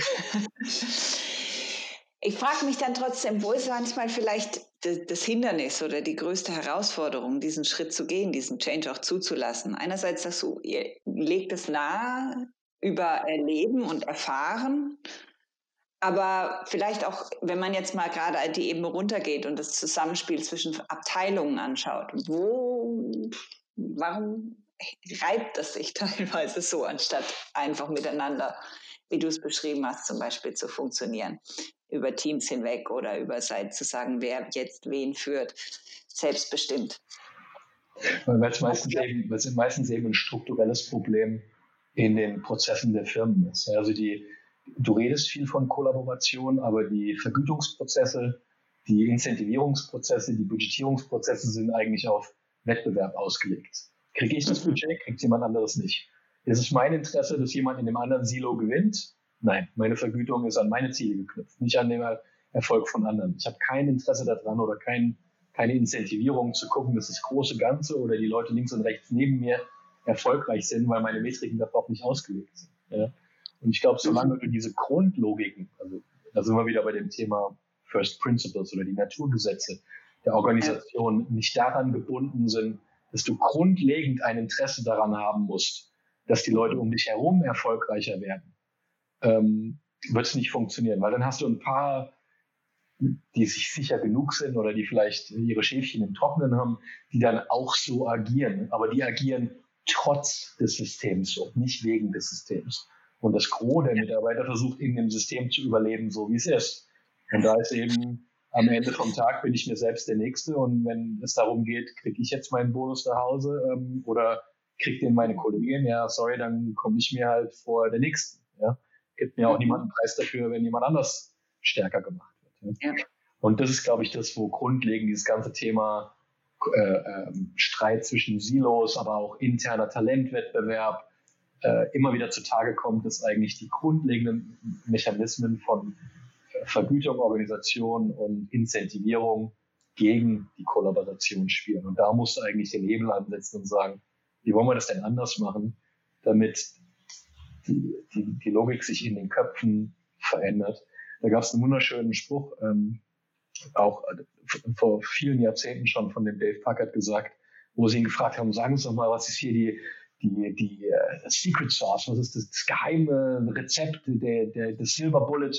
Ich frage mich dann trotzdem, wo ist manchmal vielleicht das Hindernis oder die größte Herausforderung, diesen Schritt zu gehen, diesen Change auch zuzulassen? Einerseits sagst du, ihr legt es nahe über Erleben und Erfahren aber vielleicht auch, wenn man jetzt mal gerade die Ebene runtergeht und das Zusammenspiel zwischen Abteilungen anschaut, wo, warum reibt das sich teilweise so, anstatt einfach miteinander wie du es beschrieben hast, zum Beispiel zu funktionieren, über Teams hinweg oder über Zeit zu sagen, wer jetzt wen führt, selbstbestimmt. Weil es meistens, eben, meistens eben ein strukturelles Problem in den Prozessen der Firmen ist. Also die, du redest viel von Kollaboration, aber die Vergütungsprozesse, die Incentivierungsprozesse, die Budgetierungsprozesse sind eigentlich auf Wettbewerb ausgelegt. Kriege ich das mhm. Budget, kriegt jemand anderes nicht. Ist es mein Interesse, dass jemand in dem anderen Silo gewinnt? Nein, meine Vergütung ist an meine Ziele geknüpft, nicht an den Erfolg von anderen. Ich habe kein Interesse daran oder kein, keine Incentivierung zu gucken, dass das große Ganze oder die Leute links und rechts neben mir erfolgreich sind, weil meine Metriken darauf nicht ausgelegt sind. Ja? Und ich glaube, solange du diese Grundlogiken, also da sind wir wieder bei dem Thema First Principles oder die Naturgesetze der Organisation, nicht daran gebunden sind, dass du grundlegend ein Interesse daran haben musst, dass die Leute um dich herum erfolgreicher werden, ähm, wird es nicht funktionieren, weil dann hast du ein paar, die sich sicher genug sind oder die vielleicht ihre Schäfchen im Trockenen haben, die dann auch so agieren, aber die agieren trotz des Systems so, nicht wegen des Systems. Und das Gros der Mitarbeiter versucht in dem System zu überleben, so wie es ist. Und da ist eben am Ende vom Tag bin ich mir selbst der Nächste und wenn es darum geht, kriege ich jetzt meinen Bonus nach Hause ähm, oder kriegt den meine Kollegin, ja, sorry, dann komme ich mir halt vor der Nächsten. Ja. Gibt mir auch niemand einen Preis dafür, wenn jemand anders stärker gemacht wird. Ja. ja. Und das ist, glaube ich, das, wo grundlegend dieses ganze Thema äh, äh, Streit zwischen Silos, aber auch interner Talentwettbewerb äh, immer wieder zutage kommt, dass eigentlich die grundlegenden Mechanismen von äh, Vergütung, Organisation und Incentivierung gegen die Kollaboration spielen. Und da musst du eigentlich den Hebel ansetzen und sagen, wie wollen wir das denn anders machen, damit die, die, die Logik sich in den Köpfen verändert. Da gab es einen wunderschönen Spruch, ähm, auch vor vielen Jahrzehnten schon von dem Dave Packard gesagt, wo sie ihn gefragt haben, sagen Sie doch mal, was ist hier die, die, die uh, Secret Sauce, was ist das, das geheime Rezept, der, der, das Silver Bullet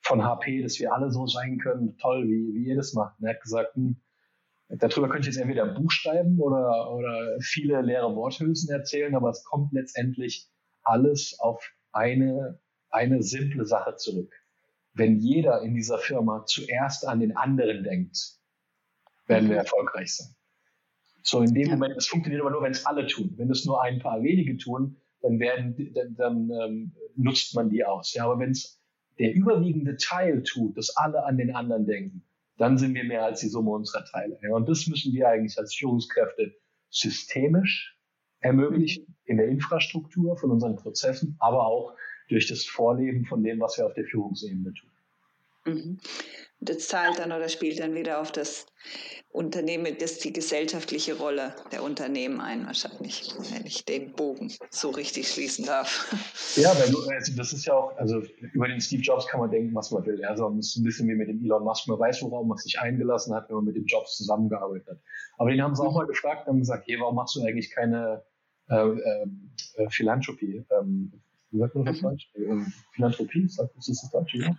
von HP, dass wir alle so sein können, toll, wie, wie ihr das macht. Und er hat gesagt, hm, darüber könnte ich jetzt entweder ein Buch schreiben oder, oder viele leere Worthülsen erzählen, aber es kommt letztendlich alles auf eine, eine simple Sache zurück. Wenn jeder in dieser Firma zuerst an den anderen denkt, werden wir mhm. erfolgreich sein. So in dem ja. Moment, es funktioniert aber nur, wenn es alle tun. Wenn es nur ein paar wenige tun, dann werden, dann, dann ähm, nutzt man die aus. Ja, aber wenn es der überwiegende Teil tut, dass alle an den anderen denken, dann sind wir mehr als die Summe unserer Teile. Ja, und das müssen wir eigentlich als Führungskräfte systemisch ermöglichen in der Infrastruktur von unseren Prozessen, aber auch durch das Vorleben von dem, was wir auf der Führungsebene tun. Mhm. Das zahlt dann oder spielt dann wieder auf das Unternehmen, das die gesellschaftliche Rolle der Unternehmen ein, wahrscheinlich, wenn ich den Bogen so richtig schließen darf. Ja, weil du, also das ist ja auch, also über den Steve Jobs kann man denken, was man will. Also es ist ein bisschen wie mit dem Elon Musk, man weiß, worauf man sich eingelassen hat, wenn man mit dem Jobs zusammengearbeitet hat. Aber den haben sie auch mal gefragt und haben gesagt, hey, warum machst du eigentlich keine äh, äh, Philanthropie? Ähm, wie sagt man das mhm. Deutsch? Ähm, Philanthropie, ist das das Deutsche? Ja?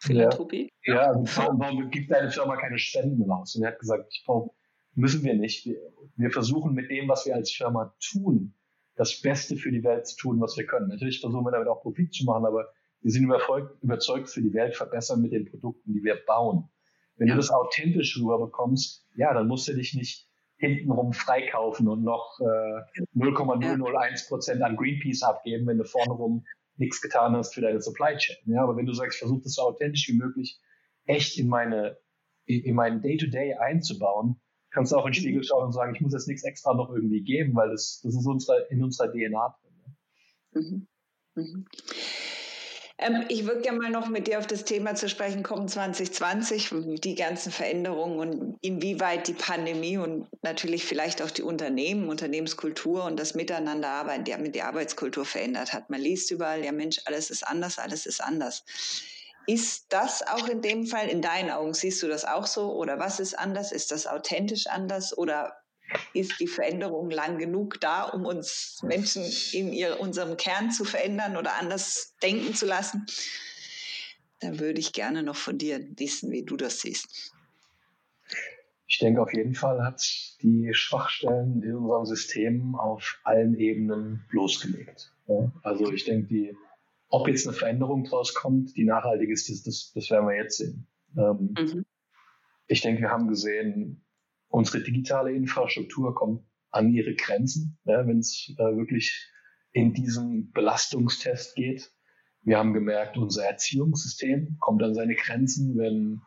Philanthropie? Ja, ja also warum, warum gibt deine Firma keine Spenden raus? Und er hat gesagt, ich brauche, müssen wir nicht. Wir, wir versuchen mit dem, was wir als Firma tun, das Beste für die Welt zu tun, was wir können. Natürlich versuchen wir damit auch Profit zu machen, aber wir sind überzeugt, überzeugt für die Welt verbessern mit den Produkten, die wir bauen. Wenn ja. du das authentisch rüberbekommst, ja, dann musst du dich nicht hintenrum freikaufen und noch äh, 0,001 Prozent an Greenpeace abgeben, wenn du vorne rum nichts getan hast für deine Supply Chain. Ja, aber wenn du sagst, versuch das so authentisch wie möglich echt in meine in meinen Day-to-Day -Day einzubauen, kannst du auch in den Spiegel schauen und sagen, ich muss jetzt nichts extra noch irgendwie geben, weil das, das ist unsere, in unserer DNA drin. Mhm. Mhm. Ähm, ich würde gerne mal noch mit dir auf das Thema zu sprechen kommen, 2020, die ganzen Veränderungen und inwieweit die Pandemie und natürlich vielleicht auch die Unternehmen, Unternehmenskultur und das Miteinanderarbeiten, mit der Arbeitskultur verändert hat. Man liest überall, ja Mensch, alles ist anders, alles ist anders. Ist das auch in dem Fall, in deinen Augen, siehst du das auch so? Oder was ist anders? Ist das authentisch anders? Oder ist die Veränderung lang genug da, um uns Menschen in ihr, unserem Kern zu verändern oder anders denken zu lassen? Da würde ich gerne noch von dir wissen, wie du das siehst. Ich denke, auf jeden Fall hat die Schwachstellen in unserem System auf allen Ebenen bloßgelegt. Also ich denke, die ob jetzt eine Veränderung draus kommt, die nachhaltig ist, das, das, das werden wir jetzt sehen. Ähm, mhm. Ich denke, wir haben gesehen, unsere digitale Infrastruktur kommt an ihre Grenzen, ja, wenn es äh, wirklich in diesen Belastungstest geht. Wir haben gemerkt, unser Erziehungssystem kommt an seine Grenzen, wenn,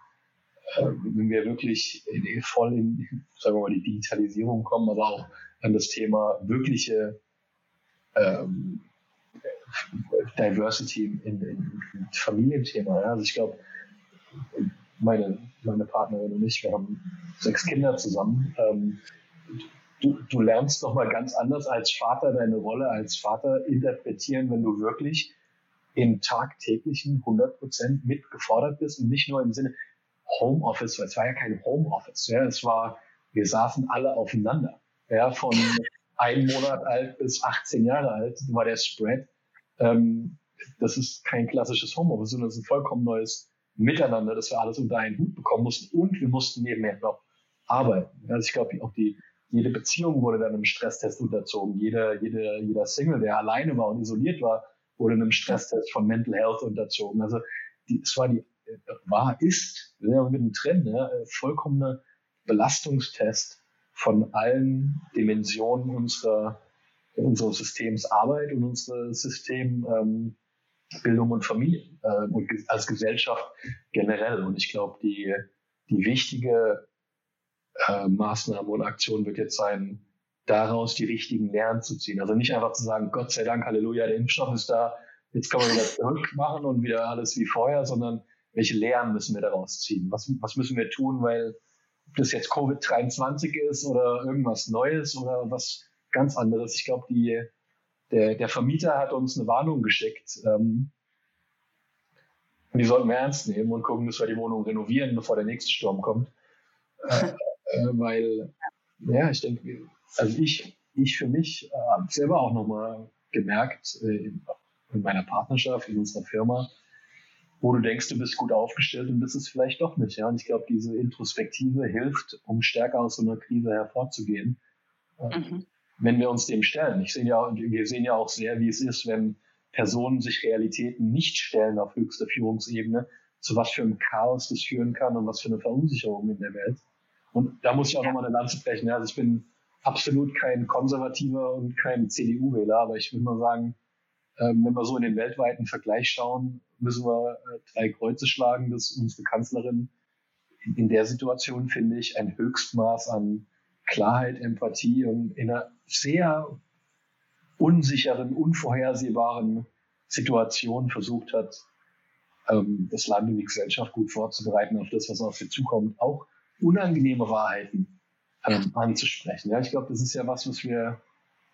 äh, wenn wir wirklich in, voll in, sagen wir mal, die Digitalisierung kommen, aber auch an das Thema wirkliche ähm, Diversity in Familienthema. Ja. Also ich glaube, meine, meine Partnerin und ich, wir haben sechs Kinder zusammen. Ähm, du, du lernst nochmal ganz anders als Vater deine Rolle als Vater interpretieren, wenn du wirklich in tagtäglichen 100 Prozent mitgefordert bist und nicht nur im Sinne Homeoffice, weil es war ja kein Homeoffice, ja, es war, wir saßen alle aufeinander, ja, von einem Monat alt bis 18 Jahre alt war der Spread. Ähm, das ist kein klassisches Homeoffice, sondern es ist ein vollkommen neues Miteinander, dass wir alles unter einen Hut bekommen mussten und wir mussten nebenher noch arbeiten. Also ich glaube, auch die, jede Beziehung wurde dann einem Stresstest unterzogen. Jeder, jeder, jeder Single, der alleine war und isoliert war, wurde einem Stresstest von Mental Health unterzogen. Also die, es war die, war, ist, wir sind ja mittendrin, ne, vollkommener Belastungstest von allen Dimensionen unserer, unseres Systems Arbeit und unseres System ähm, Bildung und Familie äh, und als Gesellschaft generell. Und ich glaube, die, die wichtige äh, Maßnahme und Aktion wird jetzt sein, daraus die richtigen Lernen zu ziehen. Also nicht einfach zu sagen, Gott sei Dank, Halleluja, der Impfstoff ist da, jetzt können wir wieder zurück machen und wieder alles wie vorher, sondern welche Lehren müssen wir daraus ziehen? Was, was müssen wir tun, weil ob das jetzt Covid-23 ist oder irgendwas Neues oder was ganz anderes. Ich glaube, die, der, der Vermieter hat uns eine Warnung geschickt. Ähm, und die sollten wir ernst nehmen und gucken, dass wir die Wohnung renovieren, bevor der nächste Sturm kommt. Äh, äh, weil, ja, ich denke, also ich, ich für mich äh, selber auch nochmal gemerkt, äh, in, in meiner Partnerschaft, in unserer Firma, wo du denkst, du bist gut aufgestellt und bist es vielleicht doch nicht. Ja? Und ich glaube, diese Introspektive hilft, um stärker aus so einer Krise hervorzugehen, äh, mhm. Wenn wir uns dem stellen. Ich sehe ja, wir sehen ja auch sehr, wie es ist, wenn Personen sich Realitäten nicht stellen auf höchster Führungsebene, zu was für einem Chaos das führen kann und was für eine Verunsicherung in der Welt. Und da muss ich auch nochmal eine Lanze brechen. Also ich bin absolut kein Konservativer und kein CDU-Wähler, aber ich würde mal sagen, ähm, wenn wir so in den weltweiten Vergleich schauen, müssen wir äh, drei Kreuze schlagen, dass unsere Kanzlerin in der Situation, finde ich, ein Höchstmaß an Klarheit, Empathie und in einer sehr unsicheren, unvorhersehbaren Situation versucht hat, ähm, das Land und die Gesellschaft gut vorzubereiten auf das, was auf sie zukommt, auch unangenehme Wahrheiten ähm, anzusprechen. Ja, ich glaube, das ist ja was, was wir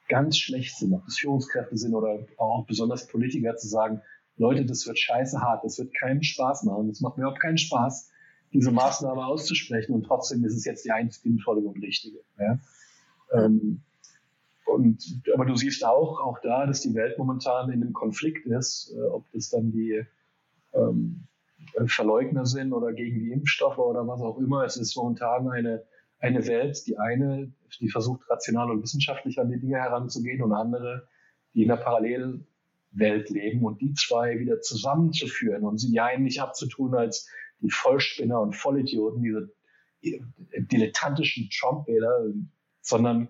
ganz schlecht sind, ob das Führungskräfte sind oder auch besonders Politiker zu sagen, Leute, das wird scheiße hart, das wird keinen Spaß machen, das macht mir überhaupt keinen Spaß, diese Maßnahme auszusprechen und trotzdem ist es jetzt die einzige sinnvolle und richtige. Ja? Ähm, und, aber du siehst auch, auch da, dass die Welt momentan in einem Konflikt ist, äh, ob das dann die ähm, Verleugner sind oder gegen die Impfstoffe oder was auch immer. Es ist momentan eine eine Welt, die eine, die versucht rational und wissenschaftlich an die Dinge heranzugehen und andere, die in einer Parallelwelt leben und die zwei wieder zusammenzuführen und sie die einen nicht abzutun als die Vollspinner und Vollidioten, diese dilettantischen Trump-Wähler, sondern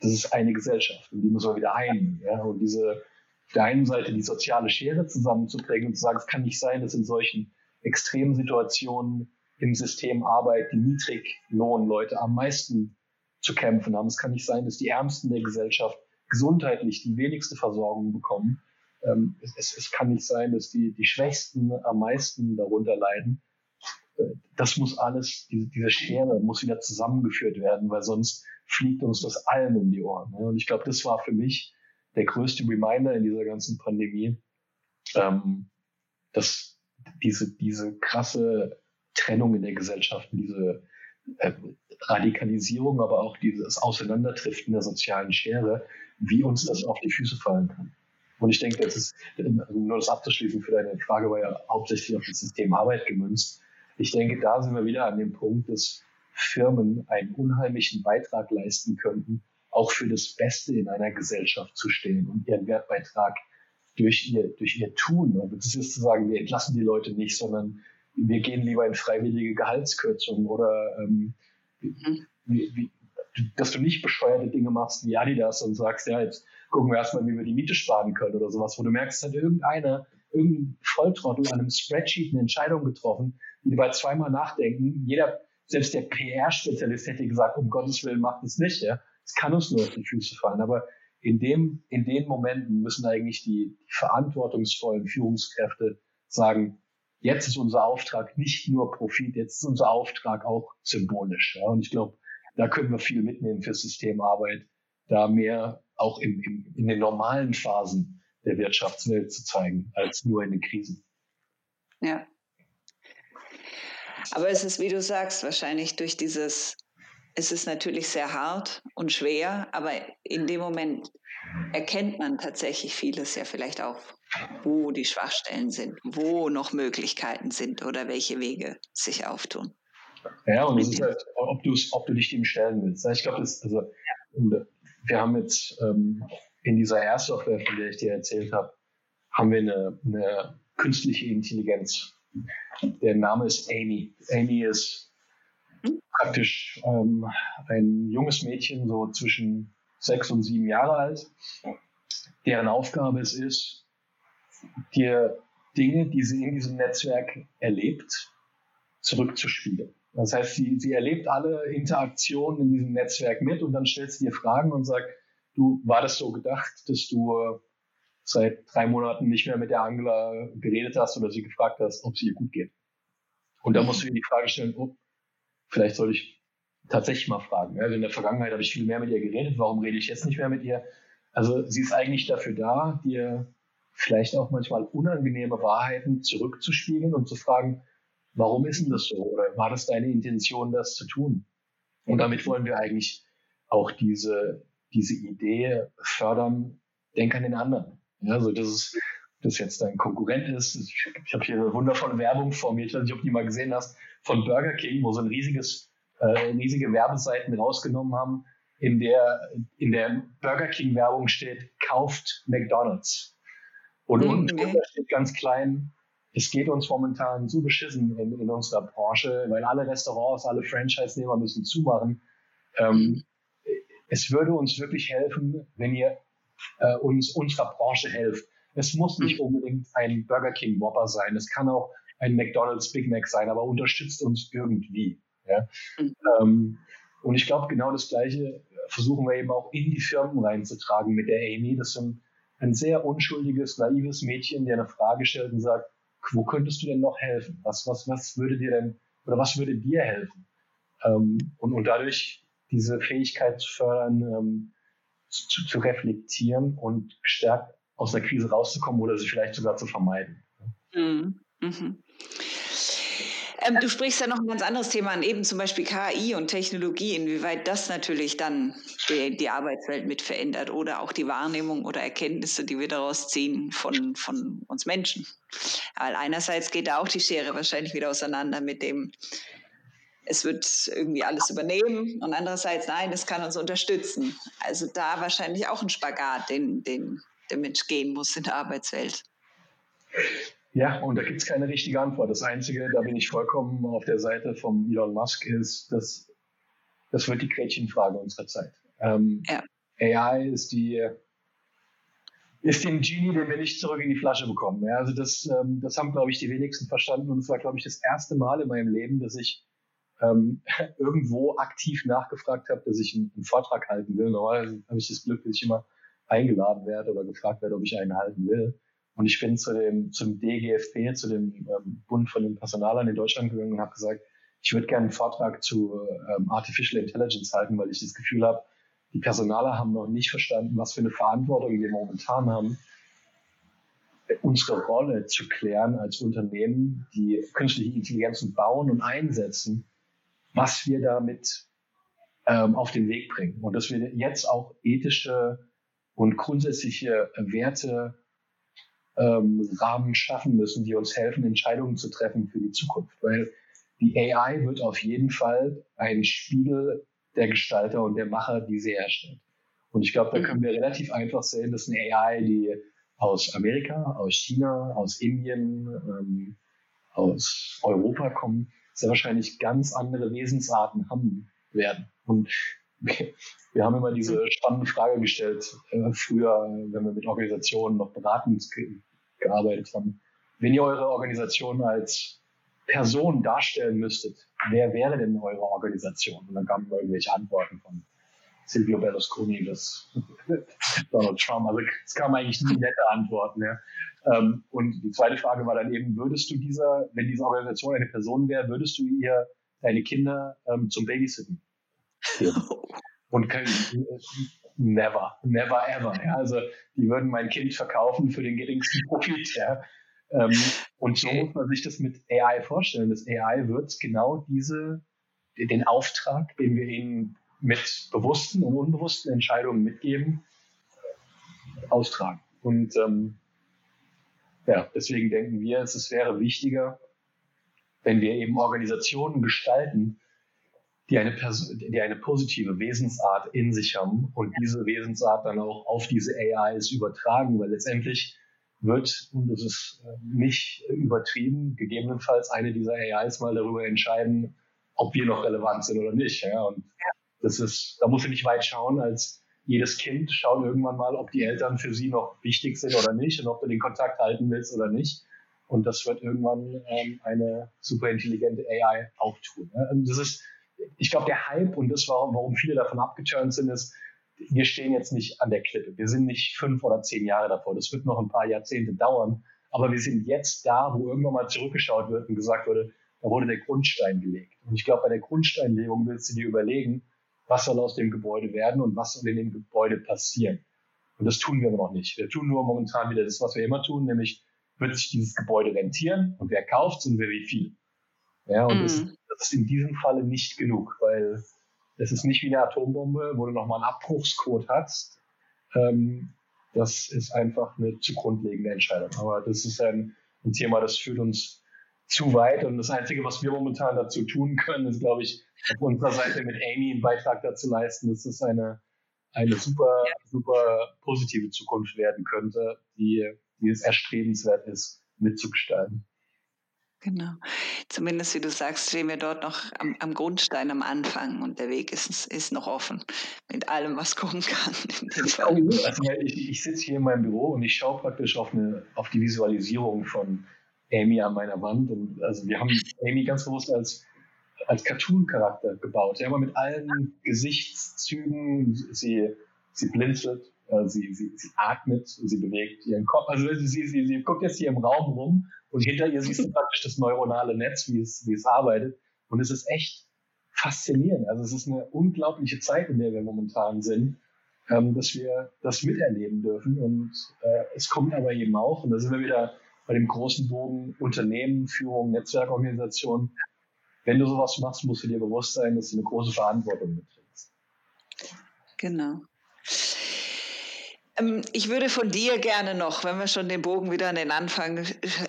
das ist eine Gesellschaft und die müssen wir wieder ein. Ja? Und diese auf der einen Seite die soziale Schere zusammenzubringen und zu sagen, es kann nicht sein, dass in solchen extremen Situationen im System Arbeit die Niedriglohnleute am meisten zu kämpfen haben. Es kann nicht sein, dass die Ärmsten der Gesellschaft gesundheitlich die wenigste Versorgung bekommen. Ähm, es, es, kann nicht sein, dass die, die Schwächsten am meisten darunter leiden. Das muss alles, diese, diese Schere muss wieder zusammengeführt werden, weil sonst fliegt uns das allen um die Ohren. Ne? Und ich glaube, das war für mich der größte Reminder in dieser ganzen Pandemie, ähm, dass diese, diese krasse Trennung in der Gesellschaft, diese äh, Radikalisierung, aber auch dieses Auseinanderdriften der sozialen Schere, wie uns das auf die Füße fallen kann. Und ich denke, das ist, also nur das abzuschließen für deine Frage, war ja hauptsächlich auf das System Arbeit gemünzt. Ich denke, da sind wir wieder an dem Punkt, dass Firmen einen unheimlichen Beitrag leisten könnten, auch für das Beste in einer Gesellschaft zu stehen und ihren Wertbeitrag durch ihr, durch ihr Tun. Und das ist zu sagen, wir entlassen die Leute nicht, sondern wir gehen lieber in freiwillige Gehaltskürzungen oder ähm, wie, wie, dass du nicht bescheuerte Dinge machst wie Adidas und sagst, ja, jetzt gucken wir erstmal, wie wir die Miete sparen können oder sowas, wo du merkst, hat irgendeiner, irgendein Volltrottel an einem Spreadsheet eine Entscheidung getroffen, bei zweimal nachdenken, jeder, selbst der PR-Spezialist hätte gesagt, um Gottes Willen macht es nicht, ja. Es kann uns nur auf die Füße fallen. Aber in dem, in den Momenten müssen eigentlich die, die verantwortungsvollen Führungskräfte sagen, jetzt ist unser Auftrag nicht nur Profit, jetzt ist unser Auftrag auch symbolisch. Ja? Und ich glaube, da können wir viel mitnehmen für Systemarbeit, da mehr auch im, im, in den normalen Phasen der Wirtschaftswelt zu zeigen, als nur in den Krisen. Ja. Aber es ist, wie du sagst, wahrscheinlich durch dieses es ist natürlich sehr hart und schwer, aber in dem Moment erkennt man tatsächlich vieles ja vielleicht auch, wo die Schwachstellen sind, wo noch Möglichkeiten sind oder welche Wege sich auftun. Ja, und es ist halt, ob, ob du dich dem stellen willst. Ich glaube, also, wir haben jetzt ähm, in dieser Airsoftware, von der ich dir erzählt habe, haben wir eine, eine künstliche Intelligenz. Der Name ist Amy. Amy ist praktisch ähm, ein junges Mädchen, so zwischen sechs und sieben Jahre alt, deren Aufgabe es ist, dir Dinge, die sie in diesem Netzwerk erlebt, zurückzuspiegeln. Das heißt, sie, sie erlebt alle Interaktionen in diesem Netzwerk mit und dann stellt sie dir Fragen und sagt, du, war das so gedacht, dass du seit drei Monaten nicht mehr mit der Angela geredet hast oder sie gefragt hast, ob es ihr gut geht? Und da musst du dir die Frage stellen, oh, vielleicht sollte ich tatsächlich mal fragen. Also in der Vergangenheit habe ich viel mehr mit ihr geredet, warum rede ich jetzt nicht mehr mit ihr? Also sie ist eigentlich dafür da, dir vielleicht auch manchmal unangenehme Wahrheiten zurückzuspiegeln und zu fragen, warum ist denn das so? Oder war das deine Intention, das zu tun? Und damit wollen wir eigentlich auch diese, diese Idee fördern, denk an den anderen. Ja, also das ist, das jetzt dein Konkurrent ist. Ich, ich habe hier eine wundervolle Werbung vor mir, ich weiß nicht, ob du die mal gesehen hast, von Burger King, wo so ein riesiges, äh, riesige Werbeseiten rausgenommen haben, in der, in der Burger King Werbung steht, kauft McDonalds. Und mhm. unten drunter steht ganz klein, es geht uns momentan so beschissen in, in unserer Branche, weil alle Restaurants, alle Franchise-Nehmer müssen zumachen. Ähm, es würde uns wirklich helfen, wenn ihr äh, uns unserer Branche helft. Es muss nicht mhm. unbedingt ein Burger King Whopper sein. Es kann auch ein McDonald's Big Mac sein, aber unterstützt uns irgendwie. Ja? Mhm. Ähm, und ich glaube, genau das Gleiche versuchen wir eben auch in die Firmen reinzutragen mit der Amy. Das ist ein, ein sehr unschuldiges, naives Mädchen, der eine Frage stellt und sagt, wo könntest du denn noch helfen? Was, was, was würde dir denn, oder was würde dir helfen? Ähm, und, und dadurch diese Fähigkeit zu fördern, ähm, zu, zu reflektieren und gestärkt aus der Krise rauszukommen oder sie vielleicht sogar zu vermeiden. Mhm. Mhm. Ähm, du sprichst ja noch ein ganz anderes Thema an, eben zum Beispiel KI und Technologie, inwieweit das natürlich dann die, die, Arbeitswelt mit verändert oder auch die Wahrnehmung oder Erkenntnisse, die wir daraus ziehen von, von uns Menschen. Weil einerseits geht da auch die Schere wahrscheinlich wieder auseinander mit dem, es wird irgendwie alles übernehmen und andererseits, nein, es kann uns unterstützen. Also da wahrscheinlich auch ein Spagat, den, den der Mensch gehen muss in der Arbeitswelt. Ja, und da gibt es keine richtige Antwort. Das Einzige, da bin ich vollkommen auf der Seite von Elon Musk, ist, dass das wird die Gretchenfrage unserer Zeit. Ähm, ja. AI ist die ist den Genie, den wir nicht zurück in die Flasche bekommen. Ja, also das, ähm, das haben, glaube ich, die wenigsten verstanden. Und es war, glaube ich, das erste Mal in meinem Leben, dass ich ähm, irgendwo aktiv nachgefragt habe, dass ich einen, einen Vortrag halten will. Normalerweise habe ich das Glück, dass ich immer eingeladen werde oder gefragt werde, ob ich einen halten will. Und ich bin zu dem, zum DGFP, zu dem ähm, Bund von den Personalern in Deutschland gegangen und habe gesagt, ich würde gerne einen Vortrag zu ähm, Artificial Intelligence halten, weil ich das Gefühl habe, die Personaler haben noch nicht verstanden, was für eine Verantwortung wir momentan haben, unsere Rolle zu klären als Unternehmen, die künstliche Intelligenzen bauen und einsetzen, was wir damit ähm, auf den Weg bringen. Und dass wir jetzt auch ethische und grundsätzliche Werte ähm, Rahmen schaffen müssen, die uns helfen, Entscheidungen zu treffen für die Zukunft. Weil die AI wird auf jeden Fall ein Spiegel der Gestalter und der Macher, die sie herstellt. Und ich glaube, da können wir relativ einfach sehen, dass eine AI, die aus Amerika, aus China, aus Indien, ähm, aus Europa kommen, sehr wahrscheinlich ganz andere Wesensarten haben werden. Und wir, haben immer diese spannende Frage gestellt, äh, früher, wenn wir mit Organisationen noch beratend ge gearbeitet haben. Wenn ihr eure Organisation als Person darstellen müsstet, wer wäre denn eure Organisation? Und dann kamen irgendwelche Antworten von Silvio Berlusconi bis Donald Trump. Also es kamen eigentlich nie nette Antworten. Ja. Ähm, und die zweite Frage war dann eben, würdest du dieser, wenn diese Organisation eine Person wäre, würdest du ihr deine Kinder ähm, zum Babysitten geben? Und können, never, never ever. Ja. Also die würden mein Kind verkaufen für den geringsten Profit. Ja. Ähm, und so muss man sich das mit AI vorstellen. Das AI wird genau diese, den Auftrag, den wir ihnen mit bewussten und unbewussten Entscheidungen mitgeben, austragen. Und ähm, ja, deswegen denken wir, es wäre wichtiger, wenn wir eben Organisationen gestalten, die eine, die eine positive Wesensart in sich haben und diese Wesensart dann auch auf diese AIs übertragen, weil letztendlich wird, und das ist äh, nicht übertrieben, gegebenenfalls eine dieser AIs mal darüber entscheiden, ob wir noch relevant sind oder nicht. Ja? Und das ist, da muss ich nicht weit schauen, als jedes Kind schaut irgendwann mal, ob die Eltern für sie noch wichtig sind oder nicht und ob du den Kontakt halten willst oder nicht. Und das wird irgendwann ähm, eine super intelligente AI auch tun. Ja? Und das ist, ich glaube, der Hype und das, warum, warum viele davon abgeturnt sind, ist, wir stehen jetzt nicht an der Klippe. Wir sind nicht fünf oder zehn Jahre davor. Das wird noch ein paar Jahrzehnte dauern. Aber wir sind jetzt da, wo irgendwann mal zurückgeschaut wird und gesagt wurde, da wurde der Grundstein gelegt. Und ich glaube, bei der Grundsteinlegung willst du dir überlegen, was soll aus dem Gebäude werden und was soll in dem Gebäude passieren. Und das tun wir noch nicht. Wir tun nur momentan wieder das, was wir immer tun, nämlich wird sich dieses Gebäude rentieren und wer kauft und wer wie viel. Ja, und mm. das, das, ist in diesem Falle nicht genug, weil es ist nicht wie eine Atombombe, wo du nochmal einen Abbruchscode hast. Ähm, das ist einfach eine zu grundlegende Entscheidung. Aber das ist ein, ein Thema, das führt uns zu weit. Und das Einzige, was wir momentan dazu tun können, ist, glaube ich, auf unserer Seite mit Amy einen Beitrag dazu leisten, dass es eine, eine super, super positive Zukunft werden könnte, die, die es erstrebenswert ist, mitzugestalten. Genau. Zumindest, wie du sagst, stehen wir dort noch am, am Grundstein am Anfang und der Weg ist, ist noch offen mit allem, was kommen kann. Also, ich, ich sitze hier in meinem Büro und ich schaue praktisch auf, eine, auf die Visualisierung von Amy an meiner Wand. Und also wir haben Amy ganz bewusst als, als Cartoon-Charakter gebaut. Ja, aber mit allen Gesichtszügen. Sie, sie blinzelt, äh, sie, sie, sie atmet, sie bewegt ihren Kopf. Also sie, sie, sie guckt jetzt hier im Raum rum und hinter ihr siehst du praktisch das neuronale Netz, wie es, wie es arbeitet. Und es ist echt faszinierend. Also es ist eine unglaubliche Zeit, in der wir momentan sind, ähm, dass wir das miterleben dürfen. Und äh, es kommt aber eben auch, und da sind wir wieder bei dem großen Bogen Unternehmen, Führung, Netzwerkorganisation. Wenn du sowas machst, musst du dir bewusst sein, dass du eine große Verantwortung mitträgst. Genau. Ähm, ich würde von dir gerne noch, wenn wir schon den Bogen wieder an den Anfang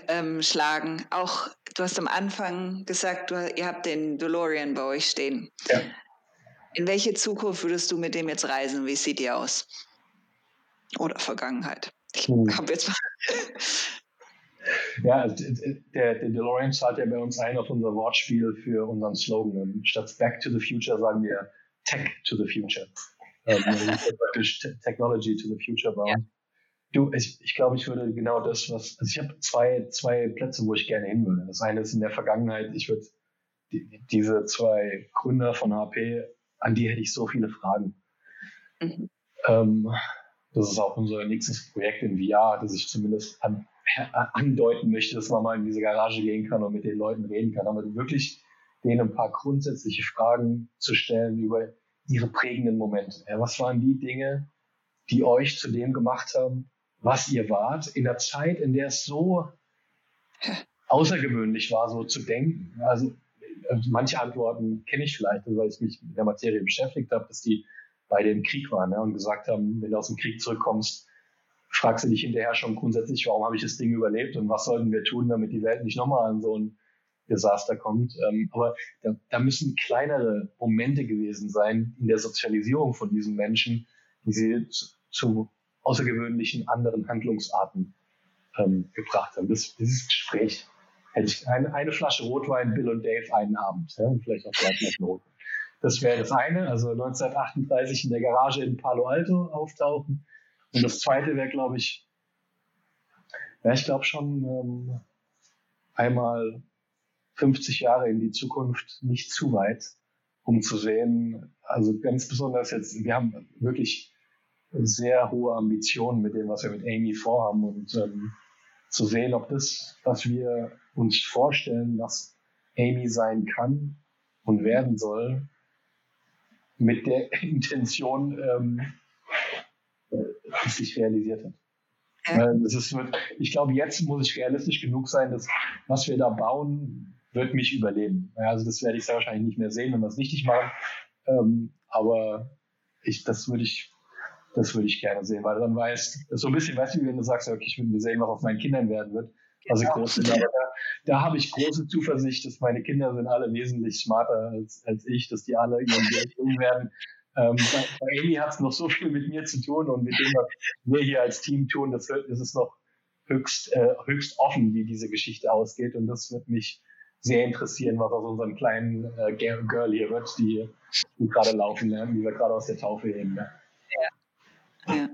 ähm, schlagen, auch, du hast am Anfang gesagt, du, ihr habt den DeLorean bei euch stehen. Ja. In welche Zukunft würdest du mit dem jetzt reisen? Wie sieht die aus? Oder Vergangenheit? Ich hm. habe jetzt mal. Ja, also, der, der DeLorean zahlt ja bei uns ein auf unser Wortspiel für unseren Slogan. Statt Back to the Future sagen wir Tech to the Future ähm, praktisch Technology to the Future bauen. Ja. Du, ich, ich glaube, ich würde genau das, was, also ich habe zwei, zwei Plätze, wo ich gerne hin würde. Das eine ist in der Vergangenheit, ich würde die, diese zwei Gründer von HP, an die hätte ich so viele Fragen. Mhm. Ähm, das ist auch unser nächstes Projekt in VR, das ich zumindest an, andeuten möchte, dass man mal in diese Garage gehen kann und mit den Leuten reden kann. Aber wirklich denen ein paar grundsätzliche Fragen zu stellen über ihre prägenden Momente? Ja, was waren die Dinge, die euch zu dem gemacht haben, was ihr wart, in der Zeit, in der es so außergewöhnlich war, so zu denken? Also, also manche Antworten kenne ich vielleicht, weil ich mich mit der Materie beschäftigt habe, dass die beide im Krieg waren ja, und gesagt haben, wenn du aus dem Krieg zurückkommst, fragst du dich hinterher schon grundsätzlich, warum habe ich das Ding überlebt und was sollten wir tun, damit die Welt nicht nochmal an so ein Desaster kommt. Ähm, aber da, da müssen kleinere Momente gewesen sein in der Sozialisierung von diesen Menschen, die sie zu, zu außergewöhnlichen anderen Handlungsarten ähm, gebracht haben. Das, dieses Gespräch hätte ich eine, eine Flasche Rotwein, Bill und Dave einen Abend, ja, und vielleicht auch gleich noch Rotwein. Das wäre das eine, also 1938 in der Garage in Palo Alto auftauchen. Und das zweite wäre, glaube ich, ja, ich glaube schon ähm, einmal 50 Jahre in die Zukunft nicht zu weit, um zu sehen, also ganz besonders jetzt, wir haben wirklich sehr hohe Ambitionen mit dem, was wir mit Amy vorhaben und ähm, zu sehen, ob das, was wir uns vorstellen, was Amy sein kann und werden soll, mit der Intention ähm, äh, sich realisiert hat. Ja. Das ist, ich glaube, jetzt muss ich realistisch genug sein, dass was wir da bauen, wird mich überleben. Also das werde ich sehr wahrscheinlich nicht mehr sehen, wenn wir es richtig machen. Ähm, aber ich, das würde ich, das würde ich gerne sehen, weil dann weiß, so ein bisschen, weißt du, wenn du sagst, okay, ich will sehen, was aus meinen Kindern werden wird, was ich groß. Aber da, da habe ich große Zuversicht, dass meine Kinder sind alle wesentlich smarter als, als ich, dass die alle Geld werden. Ähm, bei, Amy hat es noch so viel mit mir zu tun und mit dem, was wir hier als Team tun, das, das ist noch höchst, äh, höchst offen, wie diese Geschichte ausgeht. Und das wird mich sehr interessieren, was aus unserem kleinen äh, Girl hier wird, die, die gerade laufen lernen, die wir gerade aus der Taufe heben. Ne? Ja. ja.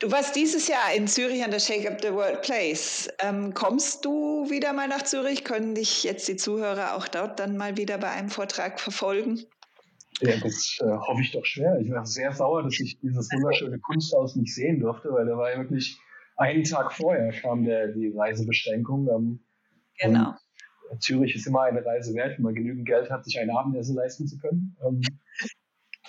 Du warst dieses Jahr in Zürich an der Shake Up the World Place. Ähm, kommst du wieder mal nach Zürich? Können dich jetzt die Zuhörer auch dort dann mal wieder bei einem Vortrag verfolgen? Ja, das äh, hoffe ich doch schwer. Ich war sehr sauer, dass ich dieses wunderschöne Kunsthaus nicht sehen durfte, weil da war ja wirklich einen Tag vorher kam der, die Reisebeschränkung. Ähm, genau. Zürich ist immer eine Reise wert, wenn man genügend Geld hat, sich ein Abendessen leisten zu können. Ähm,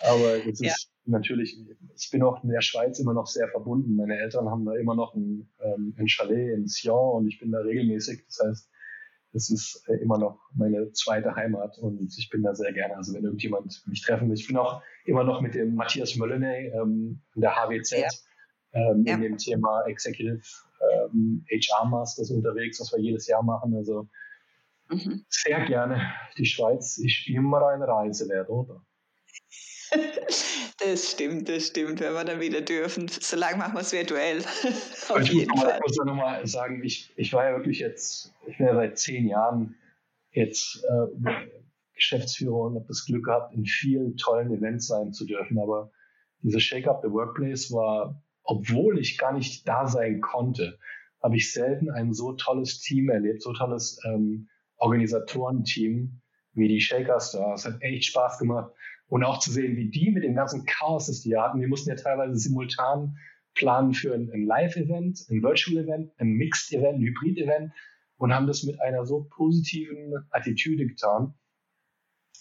aber es ja. ist natürlich, ich bin auch in der Schweiz immer noch sehr verbunden. Meine Eltern haben da immer noch ein, ähm, ein Chalet in Sion und ich bin da regelmäßig. Das heißt, es ist äh, immer noch meine zweite Heimat und ich bin da sehr gerne. Also wenn irgendjemand mich treffen will, ich bin auch immer noch mit dem Matthias Möllenay ähm, in der HWZ ja. ähm, ja. in dem Thema Executive ähm, HR Masters unterwegs, was wir jedes Jahr machen. Also mhm. sehr gerne die Schweiz ist immer eine Reise wert, oder? Das stimmt, das stimmt, wenn wir dann wieder dürfen. Solange machen wir es virtuell. Auf ich jeden muss, Fall. muss nochmal sagen, ich, ich war ja wirklich jetzt, ich bin ja seit zehn Jahren jetzt äh, Geschäftsführer und habe das Glück gehabt, in vielen tollen Events sein zu dürfen. Aber diese Shake Up the Workplace war, obwohl ich gar nicht da sein konnte, habe ich selten ein so tolles Team erlebt, so tolles ähm, Organisatorenteam wie die Shakers da. Es hat echt Spaß gemacht und auch zu sehen, wie die mit dem ganzen Chaos, das die hatten, die mussten ja teilweise simultan planen für ein, ein Live-Event, ein Virtual-Event, ein Mixed-Event, ein Hybrid-Event und haben das mit einer so positiven Attitüde getan,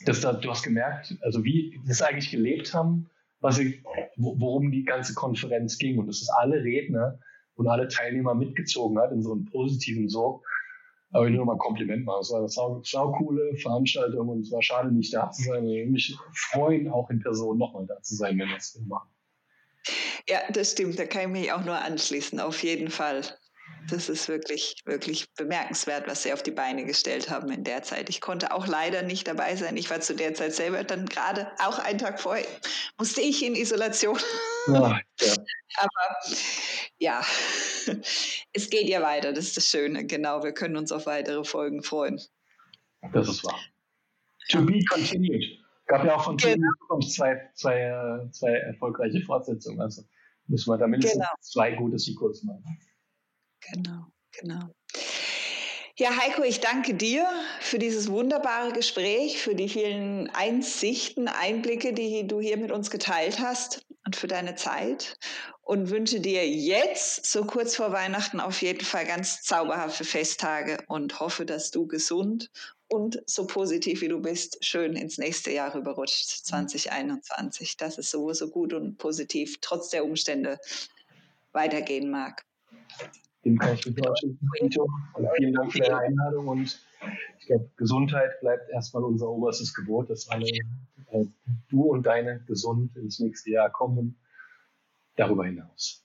dass da, du hast gemerkt, also wie das eigentlich gelebt haben, was ich, worum die ganze Konferenz ging und dass es alle Redner und alle Teilnehmer mitgezogen hat in so einem positiven Sog. Aber ich will nur mal ein Kompliment machen. Es war eine sau, sau coole Veranstaltung und es war schade, nicht da zu sein. Ich würde mich freuen, auch in Person nochmal da zu sein, wenn wir es machen. Ja, das stimmt. Da kann ich mich auch nur anschließen, auf jeden Fall. Das ist wirklich, wirklich bemerkenswert, was sie auf die Beine gestellt haben in der Zeit. Ich konnte auch leider nicht dabei sein. Ich war zu der Zeit selber dann gerade auch einen Tag vorher, musste ich in Isolation. Ja, ja. Aber ja, es geht ja weiter. Das ist das Schöne. Genau, wir können uns auf weitere Folgen freuen. Das ist wahr. To be continued. Gab ja auch von genau. Zwei, zwei, zwei erfolgreiche Fortsetzungen. Also müssen wir da mindestens genau. zwei gute Sequels machen. Genau, genau. Ja, Heiko, ich danke dir für dieses wunderbare Gespräch, für die vielen Einsichten, Einblicke, die du hier mit uns geteilt hast und für deine Zeit und wünsche dir jetzt, so kurz vor Weihnachten, auf jeden Fall ganz zauberhafte Festtage und hoffe, dass du gesund und so positiv wie du bist, schön ins nächste Jahr rüberrutscht, 2021, dass es so, so gut und positiv trotz der Umstände weitergehen mag. Dem kann ich mich. Und vielen Dank für deine Einladung. Und ich glaube, Gesundheit bleibt erstmal unser oberstes Gebot, dass alle, du und deine gesund ins nächste Jahr kommen. Darüber hinaus.